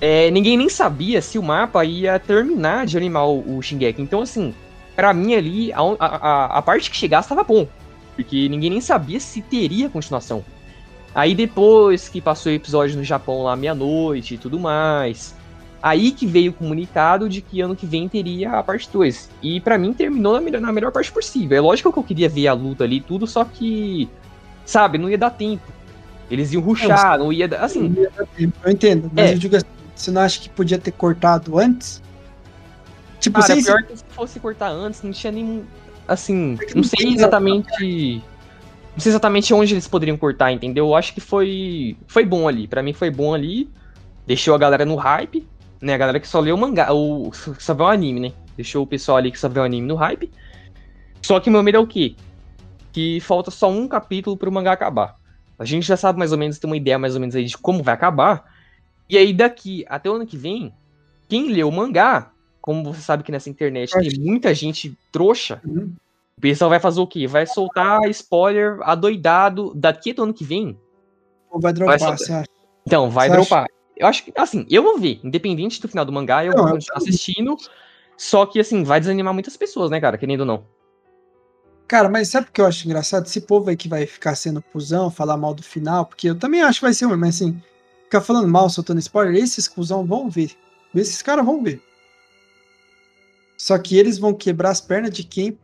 é, ninguém nem sabia se o mapa ia terminar de animar o, o Shingeki. Então, assim, pra mim ali, a, a, a- a parte que chegasse tava bom. Porque ninguém nem sabia se teria continuação. Aí depois que passou o episódio no Japão lá meia-noite e tudo mais, aí que veio o comunicado de que ano que vem teria a parte 2. E pra mim terminou na melhor, na melhor parte possível. É lógico que eu queria ver a luta ali e tudo, só que, sabe, não ia dar tempo. Eles iam ruxar, não ia dar. Assim, Não ia dar tempo, Eu entendo, mas É. eu digo assim, você não acha que podia ter cortado antes? Tipo, cara, sem pior que se fosse cortar antes, não tinha nem. Assim, É não não sei exatamente. Não sei exatamente onde eles poderiam cortar, entendeu? Eu acho que foi. Foi bom ali. Pra mim foi bom ali. Deixou a galera no hype, né? A galera que só leu o mangá, o, que só vê o anime, né? Deixou o pessoal ali que só vê o anime no hype. Só que o meu medo é o quê? Que falta só um capítulo pro mangá acabar. A gente já sabe mais ou menos, tem uma ideia mais ou menos aí de como vai acabar. E aí daqui até o ano que vem, quem leu o mangá, como você sabe que nessa internet tem muita gente trouxa, Uhum. o pessoal vai fazer o quê? Vai soltar spoiler adoidado daqui do ano que vem. Ou vai dropar, Vai você acha? Então, vai Você acha? Eu acho que, assim, eu vou ver. Independente do final do mangá, eu Não, vou continuar assistindo. Só que, assim, vai desanimar muitas pessoas, né, cara? Querendo ou não. Cara, mas sabe o que eu acho engraçado? Esse povo aí que vai ficar sendo cuzão, falar mal do final, porque eu também acho que vai ser um, mas assim, ficar falando mal, soltando spoiler, esses cuzão vão ver. Esses caras vão ver. Só que eles vão quebrar as pernas de quem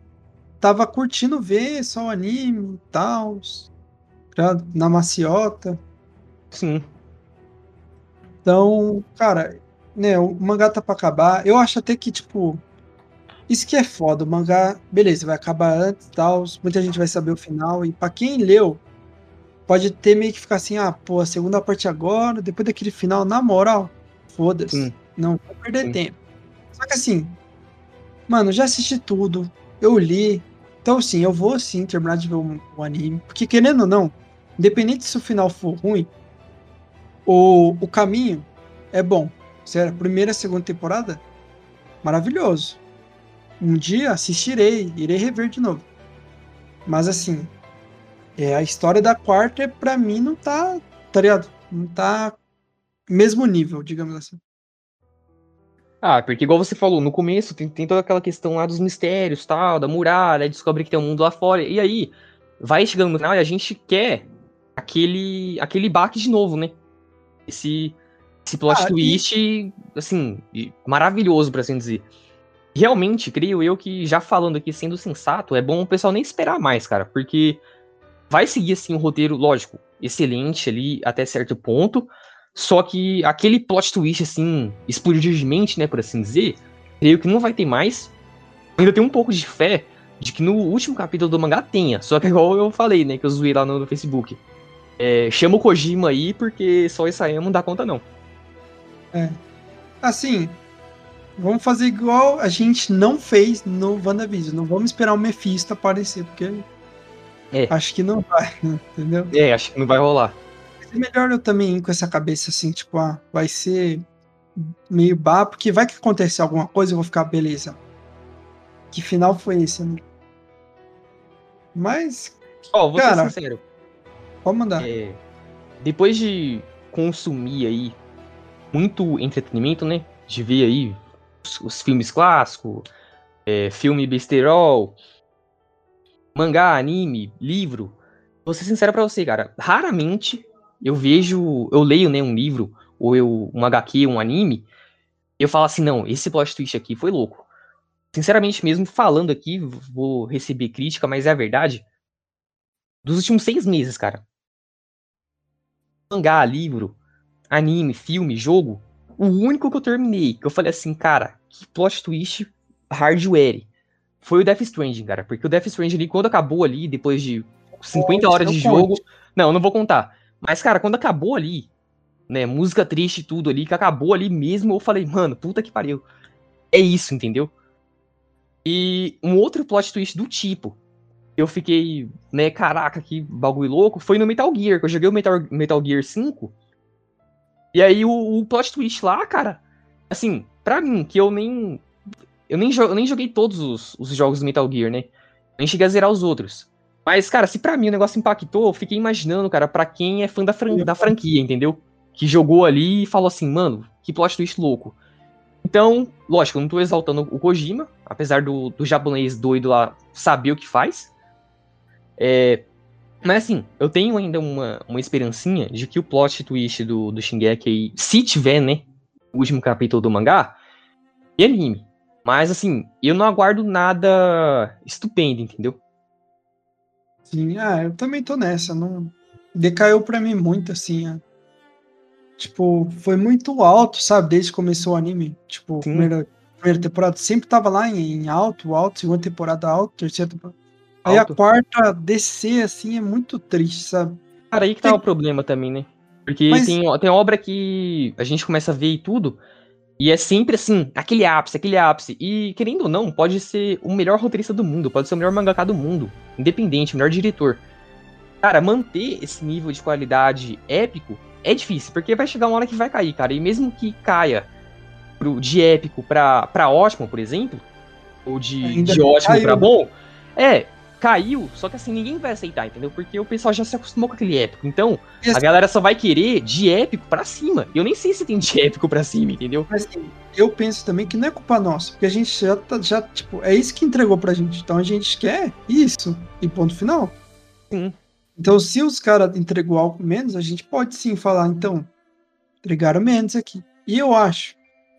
tava curtindo ver só o anime e tal, na maciota. Sim. Então, cara, né, o mangá tá pra acabar. Eu acho até que, tipo, isso que é foda. O mangá, beleza, vai acabar antes e tal. Muita gente vai saber o final. E pra quem leu, pode ter meio que ficar assim: ah, pô, a segunda parte agora, depois daquele final, na moral, foda-se. Não vou perder Sim. tempo. Só que assim, mano, já assisti tudo. Eu li. Então, sim, eu vou sim terminar de ver o, o anime. Porque, querendo ou não, independente se o final for ruim, o, o caminho é bom. Sério, primeira, segunda temporada, maravilhoso. Um dia assistirei, irei rever de novo. Mas assim, é, a história da quarta, pra mim, não tá, tá ligado? Não tá mesmo nível, digamos assim. Ah, porque igual você falou, no começo tem, tem toda aquela questão lá dos mistérios, tal, da muralha, descobre que tem um mundo lá fora. E aí, vai chegando no final e a gente quer aquele aquele baque de novo, né? Esse, esse plot Ah, e- twist, assim, e- maravilhoso, por assim dizer. Realmente, creio eu que, já falando aqui, sendo sensato, é bom o pessoal nem esperar mais, cara, porque vai seguir, assim, um roteiro, lógico, excelente ali até certo ponto, só que aquele plot twist, assim, explosivamente, né, por assim dizer, creio que não vai ter mais. Ainda tenho um pouco de fé de que no último capítulo do mangá tenha. Só que igual eu falei, né, que eu zoei lá no, no Facebook. É, chama o Kojima aí, porque só isso aí não dá conta, não. Assim, vamos fazer igual a gente não fez no WandaVision. Não vamos esperar o Mephisto aparecer, porque É. acho que não vai, entendeu? É, acho que não vai rolar. É melhor eu também ir com essa cabeça assim, tipo, ah, vai ser meio bar, porque vai que acontecer alguma coisa, eu vou ficar, beleza. Que final foi esse, né? Mas, Ó, vou Cara. ser sincero. Pode mandar. É, depois de consumir aí muito entretenimento, né? De ver aí os, os filmes clássicos, é, filme besterol, mangá, anime, livro. Vou ser sincero pra você, cara. Raramente eu vejo, eu leio né, um livro, ou eu, um HQ, um anime, eu falo assim, não, esse plot twist aqui foi louco. Sinceramente mesmo, falando aqui, vou receber crítica, mas é a verdade. Dos últimos seis meses, cara. Mangá, livro, anime, filme, jogo. O único que eu terminei, que eu falei assim, cara, que plot twist hardware. Foi o Death Stranding, cara. Porque o Death Stranding ali, quando acabou ali, depois de 50 horas de jogo. Não, eu não vou contar. Mas, cara, quando acabou ali, né, música triste e tudo ali, que acabou ali mesmo, eu falei, mano, puta que pariu. É isso, entendeu? E um outro plot twist do tipo, eu fiquei, né, caraca, que bagulho louco, foi no Metal Gear, que eu joguei o Metal, Metal Gear 5. E aí o, o plot twist lá, cara, assim, pra mim, que eu nem. Eu nem, eu nem joguei todos os, os jogos do Metal Gear, né? Nem cheguei a zerar os outros. Mas, cara, se pra mim o negócio impactou, eu fiquei imaginando, cara, pra quem é fã da, fran da franquia, entendeu? Que jogou ali e falou assim, mano, que plot twist louco. Então, lógico, eu não tô exaltando o Kojima, apesar do, do japonês doido lá saber o que faz. É, mas assim, eu tenho ainda uma, uma esperancinha de que o plot twist do, do Shingeki aí, se tiver, né, o último capítulo do mangá, é anime. Mas assim, eu não aguardo nada estupendo, entendeu? Sim, ah, eu também tô nessa. Não decaiu para mim muito assim. É. Tipo, foi muito alto, sabe? Desde que começou o anime. Tipo, primeira, primeira temporada sempre tava lá em, em, alto, alto, segunda temporada alto, terceira temporada. Aí a quarta descer assim é muito triste, sabe? Cara, aí que tá o problema também, né? Porque Mas... tem, tem obra que a gente começa a ver e tudo, e é sempre assim, aquele ápice, aquele ápice. E, querendo ou não, pode ser o melhor roteirista do mundo, pode ser o melhor mangaka do mundo, independente, o melhor diretor. Cara, manter esse nível de qualidade épico é difícil, porque vai chegar uma hora que vai cair, cara. E mesmo que caia pro, de épico pra, pra ótimo, por exemplo, ou de, de ótimo caiu. pra bom, é, caiu, só que assim, ninguém vai aceitar, entendeu? Porque o pessoal já se acostumou com aquele épico. Então, a galera só vai querer de épico pra cima. Eu nem sei se tem de épico pra cima, entendeu? Mas assim, eu penso também que não é culpa nossa, porque a gente já tá, já, tipo, é isso que entregou pra gente. Então a gente quer isso, e ponto final. Sim. Então, se os caras entregou algo menos, a gente pode sim falar, então, entregaram menos aqui. E eu acho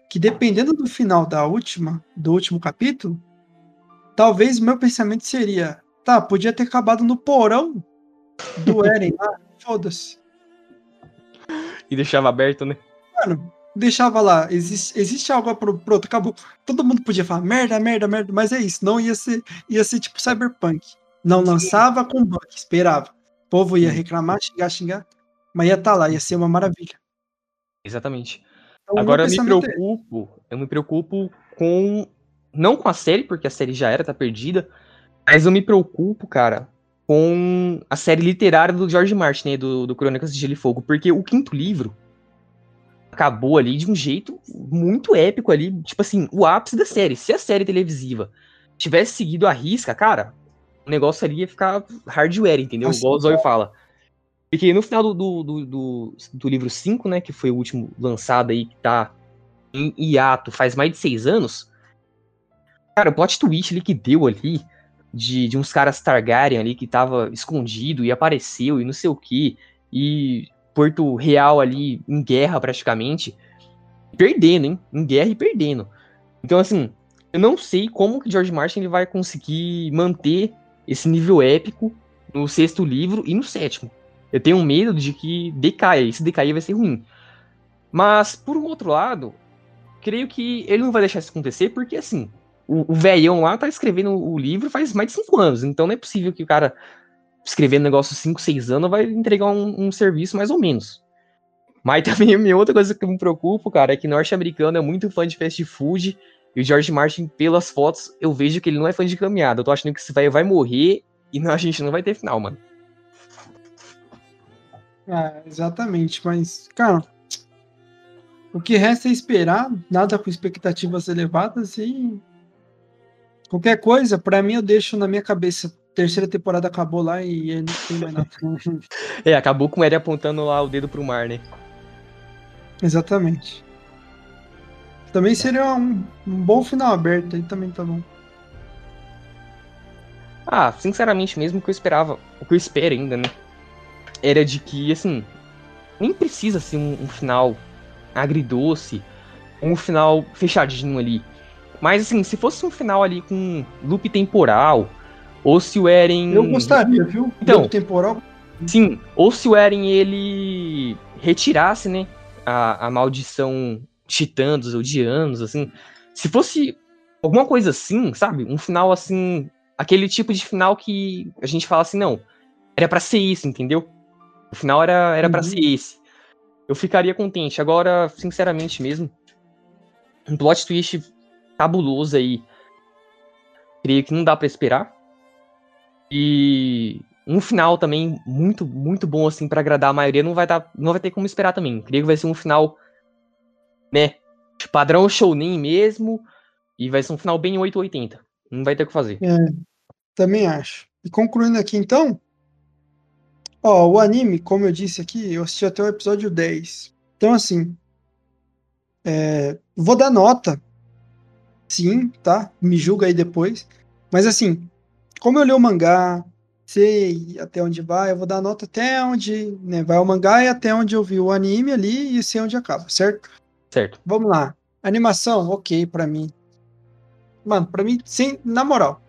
que dependendo do final da última, do último capítulo, talvez o meu pensamento seria, Tá, podia ter acabado no porão do Eren lá. Foda-se. E deixava aberto, né? Mano, deixava lá. Existe, existe algo pro, pronto, acabou. Todo mundo podia falar merda, merda, merda, mas é isso. Não ia ser, ia ser tipo Cyberpunk. Não lançava com bug, esperava. O povo ia reclamar, xingar, xingar, mas ia estar tá lá, ia ser uma maravilha. Exatamente. Então, Agora eu me é preocupo, é... eu me preocupo com não com a série, porque a série já era, tá perdida, mas eu me preocupo, cara, com a série literária do George Martin, né, do, do Crônicas de Gelo e Fogo, porque o quinto livro acabou ali de um jeito muito épico ali, tipo assim, o ápice da série. Se a série televisiva tivesse seguido a risca, cara, o negócio ali ia ficar hardware, entendeu? Nossa, Igual o Zóio fala. Porque no final do, do, do, do, do livro 5, né, que foi o último lançado aí, que tá em hiato faz mais de seis anos, cara, o plot twist ali que deu ali, de, de uns caras Targaryen ali que tava escondido e apareceu e não sei o que, e Porto Real ali em guerra praticamente, perdendo, hein? Em guerra e perdendo. Então, assim, eu não sei como que George Martin ele vai conseguir manter esse nível épico no sexto livro e no sétimo. Eu tenho medo de que decaia, esse decair vai ser ruim. Mas, por um outro lado, creio que ele não vai deixar isso acontecer, porque assim, o, o velhão lá tá escrevendo o livro faz mais de cinco anos, então não é possível que o cara escrevendo negócio cinco, seis anos vai entregar um, um serviço mais ou menos. Mas também minha outra coisa que me preocupa, cara, é que norte-americano é muito fã de fast food e o George Martin, pelas fotos, eu vejo que ele não é fã de caminhada. Eu tô achando que esse velho vai morrer e não, a gente não vai ter final, mano. É, exatamente, mas, cara, o que resta é esperar, nada com expectativas elevadas e Qualquer coisa, para mim, eu deixo na minha cabeça terceira temporada acabou lá e não tem mais nada. É, acabou com ele apontando lá o dedo pro mar, né? Exatamente. Também seria um, um bom final aberto aí, também tá bom. Ah, sinceramente mesmo, o que eu esperava, o que eu espero ainda, né? Era de que, assim, nem precisa ser um, um final agridoce, um final fechadinho ali. Mas, assim, se fosse um final ali com loop temporal, ou se o Eren. Eu gostaria, viu? Então. Loop temporal. Sim, ou se o Eren ele retirasse, né, a, a maldição titã dos Eldianos, assim. Se fosse alguma coisa assim, sabe? Um final assim, aquele tipo de final que a gente fala assim, não, era pra ser isso, entendeu? O final era, era para Uhum. ser esse. Eu ficaria contente. Agora, sinceramente mesmo, um plot twist cabuloso aí. Creio que não dá pra esperar. E um final também muito, muito bom assim para agradar a maioria, não vai dar, não vai ter como esperar também. Creio que vai ser um final né, padrão shounen mesmo e vai ser um final bem 880. Não vai ter o que fazer. Também acho. E concluindo aqui então. Ó, o anime, como eu disse aqui, eu assisti até o episódio 10. Então, assim. é, vou dar nota. Sim, tá? Me julga aí depois. Mas, assim, como eu li o mangá, sei até onde vai, eu vou dar nota até onde né, vai o mangá e até onde eu vi o anime ali e sei onde acaba, certo? Certo. Vamos lá. Animação, ok pra mim. Mano, pra mim, sem, na moral,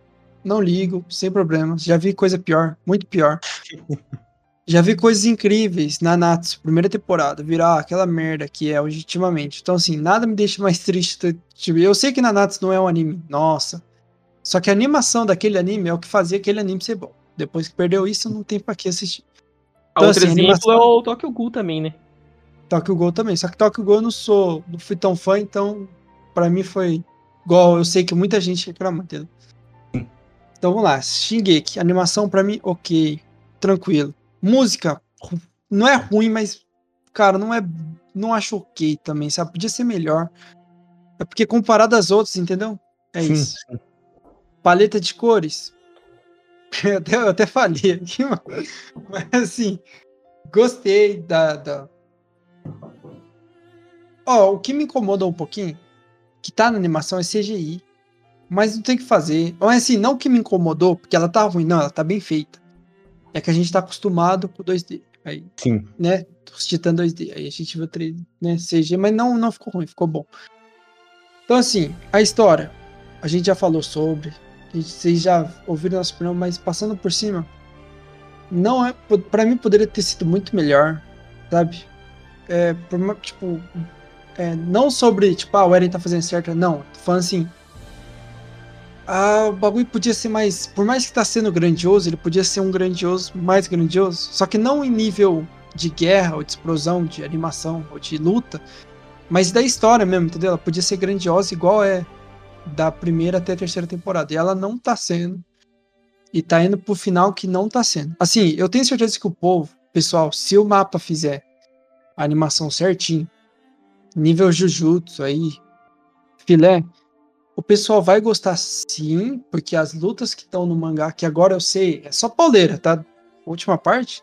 não ligo, sem problemas. Já vi coisa pior, muito pior. Já vi coisas incríveis na Natsu, primeira temporada, virar aquela merda que é legitimamente. Então, assim, nada me deixa mais triste. Tipo, eu sei que na Natsu não é um anime, nossa. Só que a animação daquele anime é o que fazia aquele anime ser bom. Depois que perdeu isso, não tem pra que assistir. Então, Outro assim, exemplo animação- é o Tokyo Ghoul também, né? Tokyo Ghoul também. Só que Tokyo Ghoul eu não sou, não fui tão fã, então pra mim foi igual. Eu sei que muita gente reclama, entendeu? Então vamos lá. Shingeki, animação pra mim, ok, tranquilo. Música, não é ruim, mas cara, não é, não acho ok também, sabe? Podia ser melhor. É porque comparado às outras, entendeu? É Sim, isso. Paleta de cores. Eu até, eu até falei aqui, mano. Mas assim, gostei da, da, Ó, o que me incomoda um pouquinho, que tá na animação, é CGI. Mas não tem o que fazer. Ou assim, não que me incomodou, porque ela tá ruim, não, ela tá bem feita. É que a gente tá acostumado com 2D. Aí, Sim. né? Os Titã 2D. Aí a gente viu 3D, né? CG, mas não, não ficou ruim, ficou bom. Então, assim, a história. A gente já falou sobre. a gente- Vocês já ouviram nosso opinião, mas passando por cima. Não é. Pra mim poderia ter sido muito melhor, sabe? É, por tipo. é, não sobre, tipo, ah, o Eren tá fazendo certo. Não, tô falando assim. Ah, o bagulho podia ser mais. Por mais que tá sendo grandioso, ele podia ser um grandioso, mais grandioso. Só que não em nível de guerra, ou de explosão, de animação, ou de luta. Mas da história mesmo, entendeu? Ela podia ser grandiosa igual é da primeira até a terceira temporada. E ela não tá sendo. E tá indo pro final que não tá sendo. Assim, eu tenho certeza que o povo, pessoal, se o mapa fizer a animação certinho, nível Jujutsu aí, filé, o pessoal vai gostar sim, porque as lutas que estão no mangá, que agora eu sei, é só pauleira, tá? Última parte.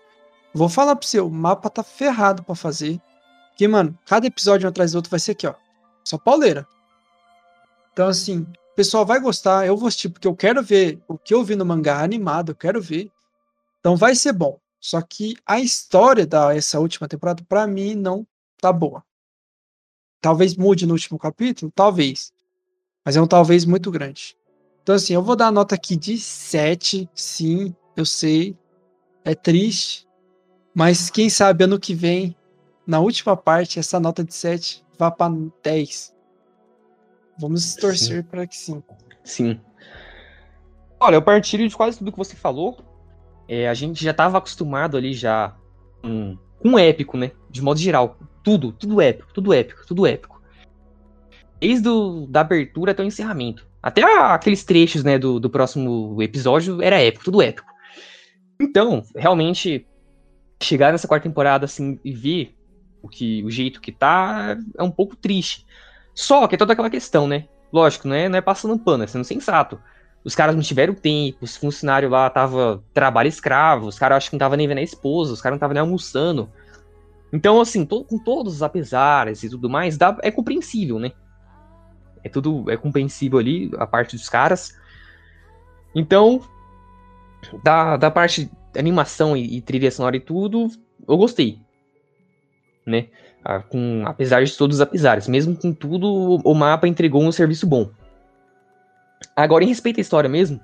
Vou falar pra você, o mapa tá ferrado pra fazer. Porque, mano, cada episódio um atrás do outro vai ser aqui, ó. Só pauleira. Então, assim, o pessoal vai gostar, eu vou assistir, porque eu quero ver o que eu vi no mangá animado, eu quero ver. Então vai ser bom. Só que a história dessa última temporada, pra mim, não tá boa. Talvez mude no último capítulo, talvez. Mas é um talvez muito grande. Então, assim, eu vou dar a nota aqui de 7, sim, eu sei. É triste. Mas quem sabe ano que vem, na última parte, essa nota de 7 vá para 10. Vamos torcer para que sim. Sim. Olha, eu partilho de quase tudo que você falou. É, a gente já estava acostumado ali já com, com épico, né? De modo geral. Tudo, tudo épico, tudo épico, tudo épico. Desde o, da abertura até o encerramento. Até a- aqueles trechos, né, do, do próximo episódio era épico, tudo épico. Então, realmente, chegar nessa quarta temporada assim e ver o, que, o jeito que tá é um pouco triste. Só que é toda aquela questão, né? Lógico, não é, não é passando pano, é sendo sensato. os caras não tiveram tempo, os funcionários lá tava trabalho escravo, os caras acho que não tava nem vendo a esposa, os caras não tava nem almoçando. Então, assim, to com todos os apesares e tudo mais, dá, é compreensível, né? É tudo é compreensível ali, a parte dos caras. Então, da, da parte animação e, e trilha sonora e tudo, eu gostei. Né? Ah, com, apesar de todos os apesares. Mesmo com tudo, o mapa entregou um serviço bom. Agora, em respeito à história mesmo,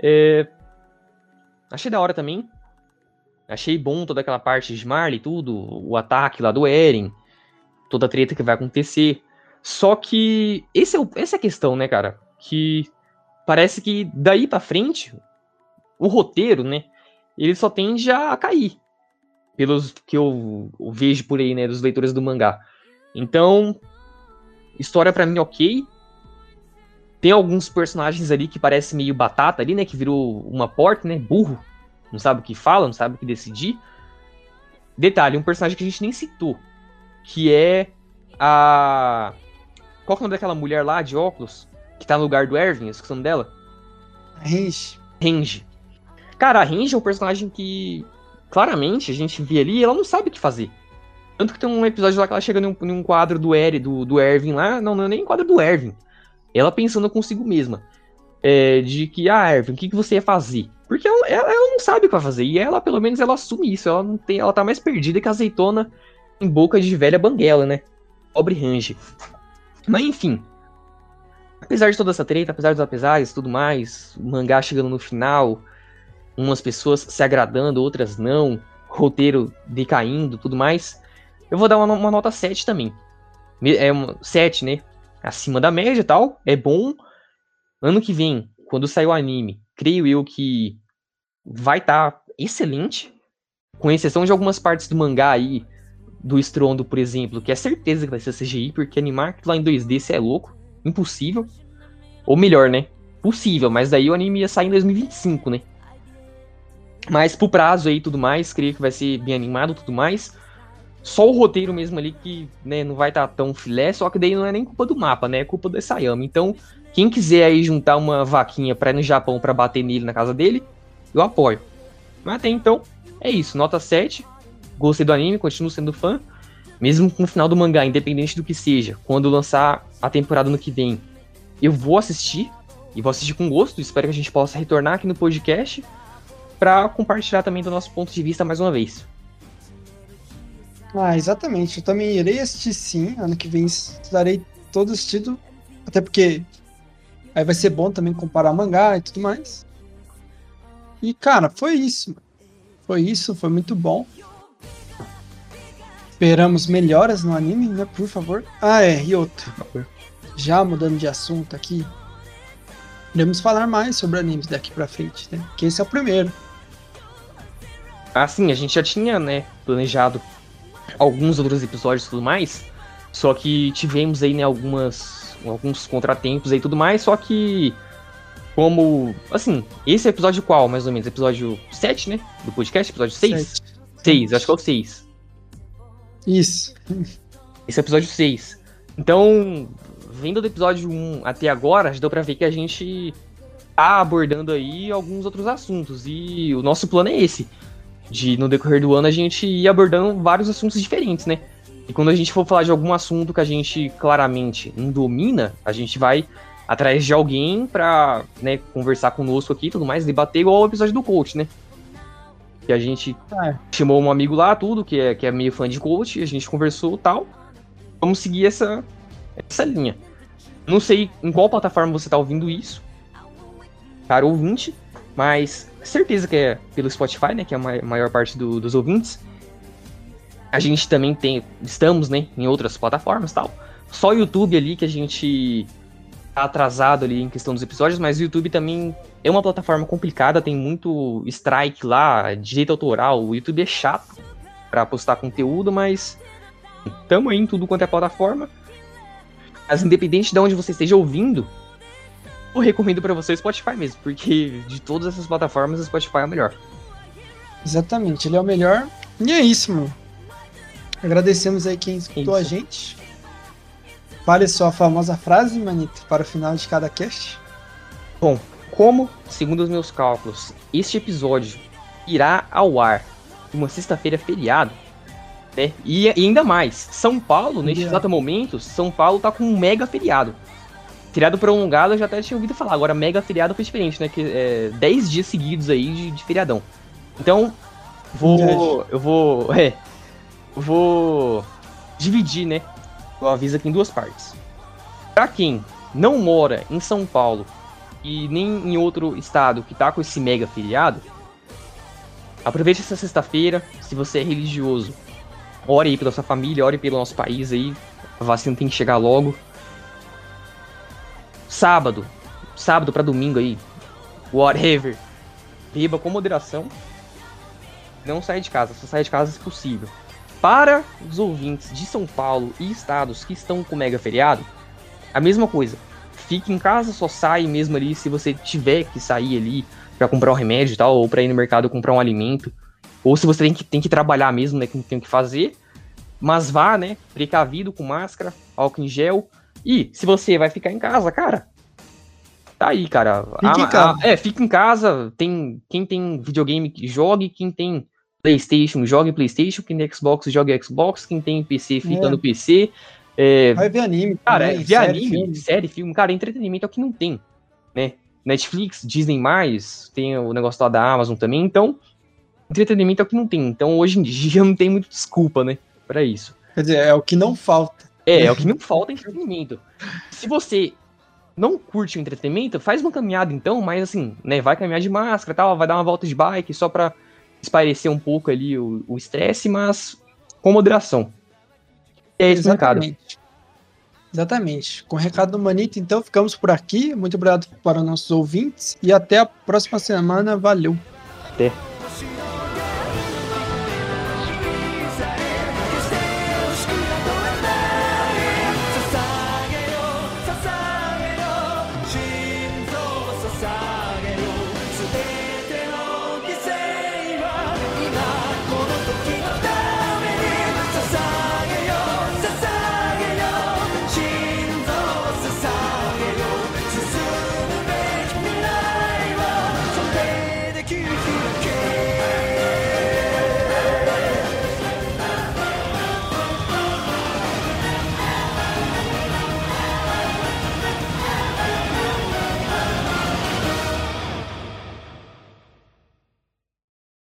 é... achei da hora também. Achei bom toda aquela parte de Marley, tudo, o ataque lá do Eren, toda a treta que vai acontecer. Só que esse é o, essa é a questão, né, cara? Que parece que daí para frente o roteiro, né, ele só tende a cair. Pelos que eu, eu vejo por aí, né, dos leitores do mangá. Então, história para mim ok, tem alguns personagens ali que parece meio batata ali, né? Que virou uma porta, né? Burro. Não sabe o que fala, não sabe o que decidir. Detalhe, um personagem que a gente nem citou. Que é a. Qual que é o nome daquela mulher lá de óculos? Que tá no lugar do Erwin, esqueci o nome dela. Range. Range. Cara, a Range é um personagem que claramente a gente vê ali ela não sabe o que fazer. Tanto que tem um episódio lá que ela chega num, num quadro do, Eri, do, do Erwin lá. Não, não é nem quadro do Erwin ela pensando consigo mesma. É, de que, ah, Erwin, o que, que você ia fazer? Porque ela, ela, ela, não sabe o que vai fazer. E ela, pelo menos, ela assume isso. Ela não tem. Ela tá mais perdida que a azeitona em boca de velha banguela, né? Pobre Range. Mas enfim. Apesar de toda essa treta, apesar dos apesares tudo mais, o mangá chegando no final, umas pessoas se agradando, outras não, roteiro decaindo tudo mais, eu vou dar uma, uma nota 7 também. É uma 7, né? acima da média e tal, é bom. Ano que vem, quando sair o anime, creio eu que vai estar tá excelente, com exceção de algumas partes do mangá aí, do Estrondo, por exemplo, que é certeza que vai ser CGI, porque animar lá em 2D você é louco, impossível. Ou melhor, né? Possível, mas daí o anime ia sair em 2025, né? Mas pro prazo aí e tudo mais, creio que vai ser bem animado e tudo mais. Só o roteiro mesmo ali que né, não vai estar tá tão filé, só que daí não é nem culpa do mapa, né? É culpa do Sayama. Então, quem quiser aí juntar uma vaquinha pra ir no Japão para bater nele na casa dele, eu apoio. Mas até então, é isso. Nota 7. Gostei do anime, continuo sendo fã. Mesmo com o final do mangá, independente do que seja, quando lançar a temporada no que vem, eu vou assistir. E vou assistir com gosto. Espero que a gente possa retornar aqui no podcast para compartilhar também do nosso ponto de vista mais uma vez. Ah, exatamente. Eu também irei assistir sim. Ano que vem estarei todo assistido. Até porque aí vai ser bom também comparar mangá e tudo mais. E, cara, foi isso. Foi isso, foi muito bom. Esperamos melhoras no anime, né? Por favor. Ah, é, e outro. Já mudando de assunto aqui. Iremos falar mais sobre animes daqui pra frente, né? Que esse é o primeiro. Ah, sim, a gente já tinha, né, planejado alguns outros episódios e tudo mais. Só que tivemos aí, né, algumas, alguns contratempos aí e tudo mais. Só que, como. Assim, esse é o episódio qual, mais ou menos? Episódio 7, né? Do podcast? Episódio 6? 6, acho que é o 6. Isso. Esse é o episódio 6. Então, vendo do episódio 1 até agora, já deu pra ver que a gente tá abordando aí alguns outros assuntos. E o nosso plano é esse de no decorrer do ano a gente ir abordando vários assuntos diferentes, né? E quando a gente for falar de algum assunto que a gente claramente não domina, a gente vai atrás de alguém pra né, conversar conosco aqui e tudo mais, debater igual o episódio do coach, né? Que a gente é. chamou um amigo lá, tudo, que é, que é meio fã de coach, a gente conversou tal. Vamos seguir essa, essa linha. Não sei em qual plataforma você tá ouvindo isso, cara ouvinte, mas certeza que é pelo Spotify, né? Que é a maior parte do, dos ouvintes. A gente também tem, estamos, né, em outras plataformas tal. Só o YouTube ali que a gente tá atrasado ali em questão dos episódios, mas o YouTube também é uma plataforma complicada, tem muito strike lá, direito autoral. O YouTube é chato para postar conteúdo, mas estamos aí em tudo quanto é plataforma. Mas independente de onde você esteja ouvindo, eu recomendo para você o Spotify mesmo, porque de todas essas plataformas, o Spotify é o melhor. Exatamente, ele é o melhor. E é isso, mano. Agradecemos aí quem escutou isso. a gente. Fale sua famosa frase, Manito, para o final de cada cast. Bom, como, segundo os meus cálculos, este episódio irá ao ar uma sexta-feira feriado, né? E, e, ainda mais, São Paulo, neste yeah. exato momento, São Paulo tá com um mega feriado. Feriado prolongado eu já até tinha ouvido falar, agora mega feriado foi diferente, né? Que é 10 dias seguidos aí de, de feriadão. Então, vou. Eu vou. É. Vou dividir, né? Eu aviso aqui em duas partes. Pra quem não mora em São Paulo e nem em outro estado que tá com esse mega feriado, aproveite essa sexta-feira. Se você é religioso, ore aí pela sua família, ore pelo nosso país aí. A vacina tem que chegar logo. Sábado, sábado para domingo aí, whatever. Beba com moderação. Não saia de casa, só saia de casa se possível. Para os ouvintes de São Paulo e estados que estão com mega feriado, a mesma coisa. Fique em casa, só sai mesmo ali se você tiver que sair ali para comprar um remédio e tal, ou para ir no mercado comprar um alimento, ou se você tem que, tem que trabalhar mesmo, né, que tem que fazer, mas vá, né, precavido com máscara, álcool em gel, e se você vai ficar em casa, cara, tá aí, cara. Fique em casa. é, fica em casa, tem quem tem videogame que jogue, quem tem PlayStation jogue PlayStation, quem tem Xbox jogue Xbox, quem tem PC fica é. no PC. É, Vai ver anime. Cara, também, ver série, anime, filme. série, filme. Cara, entretenimento é o que não tem, né? Netflix, Disney+, tem o negócio lá da Amazon também, então entretenimento é o que não tem. Então hoje em dia não tem muita desculpa, né, para isso. Quer dizer, é o que não falta. É, é o que não falta é entretenimento. Se você não curte o entretenimento, faz uma caminhada então, mas assim, né, vai caminhar de máscara, tal, vai dar uma volta de bike só para espairecer um pouco ali o estresse, mas com moderação. É esse Exatamente. Exatamente. Com o recado do Manito, então, ficamos por aqui. Muito obrigado para nossos ouvintes e até a próxima semana. Valeu. Até.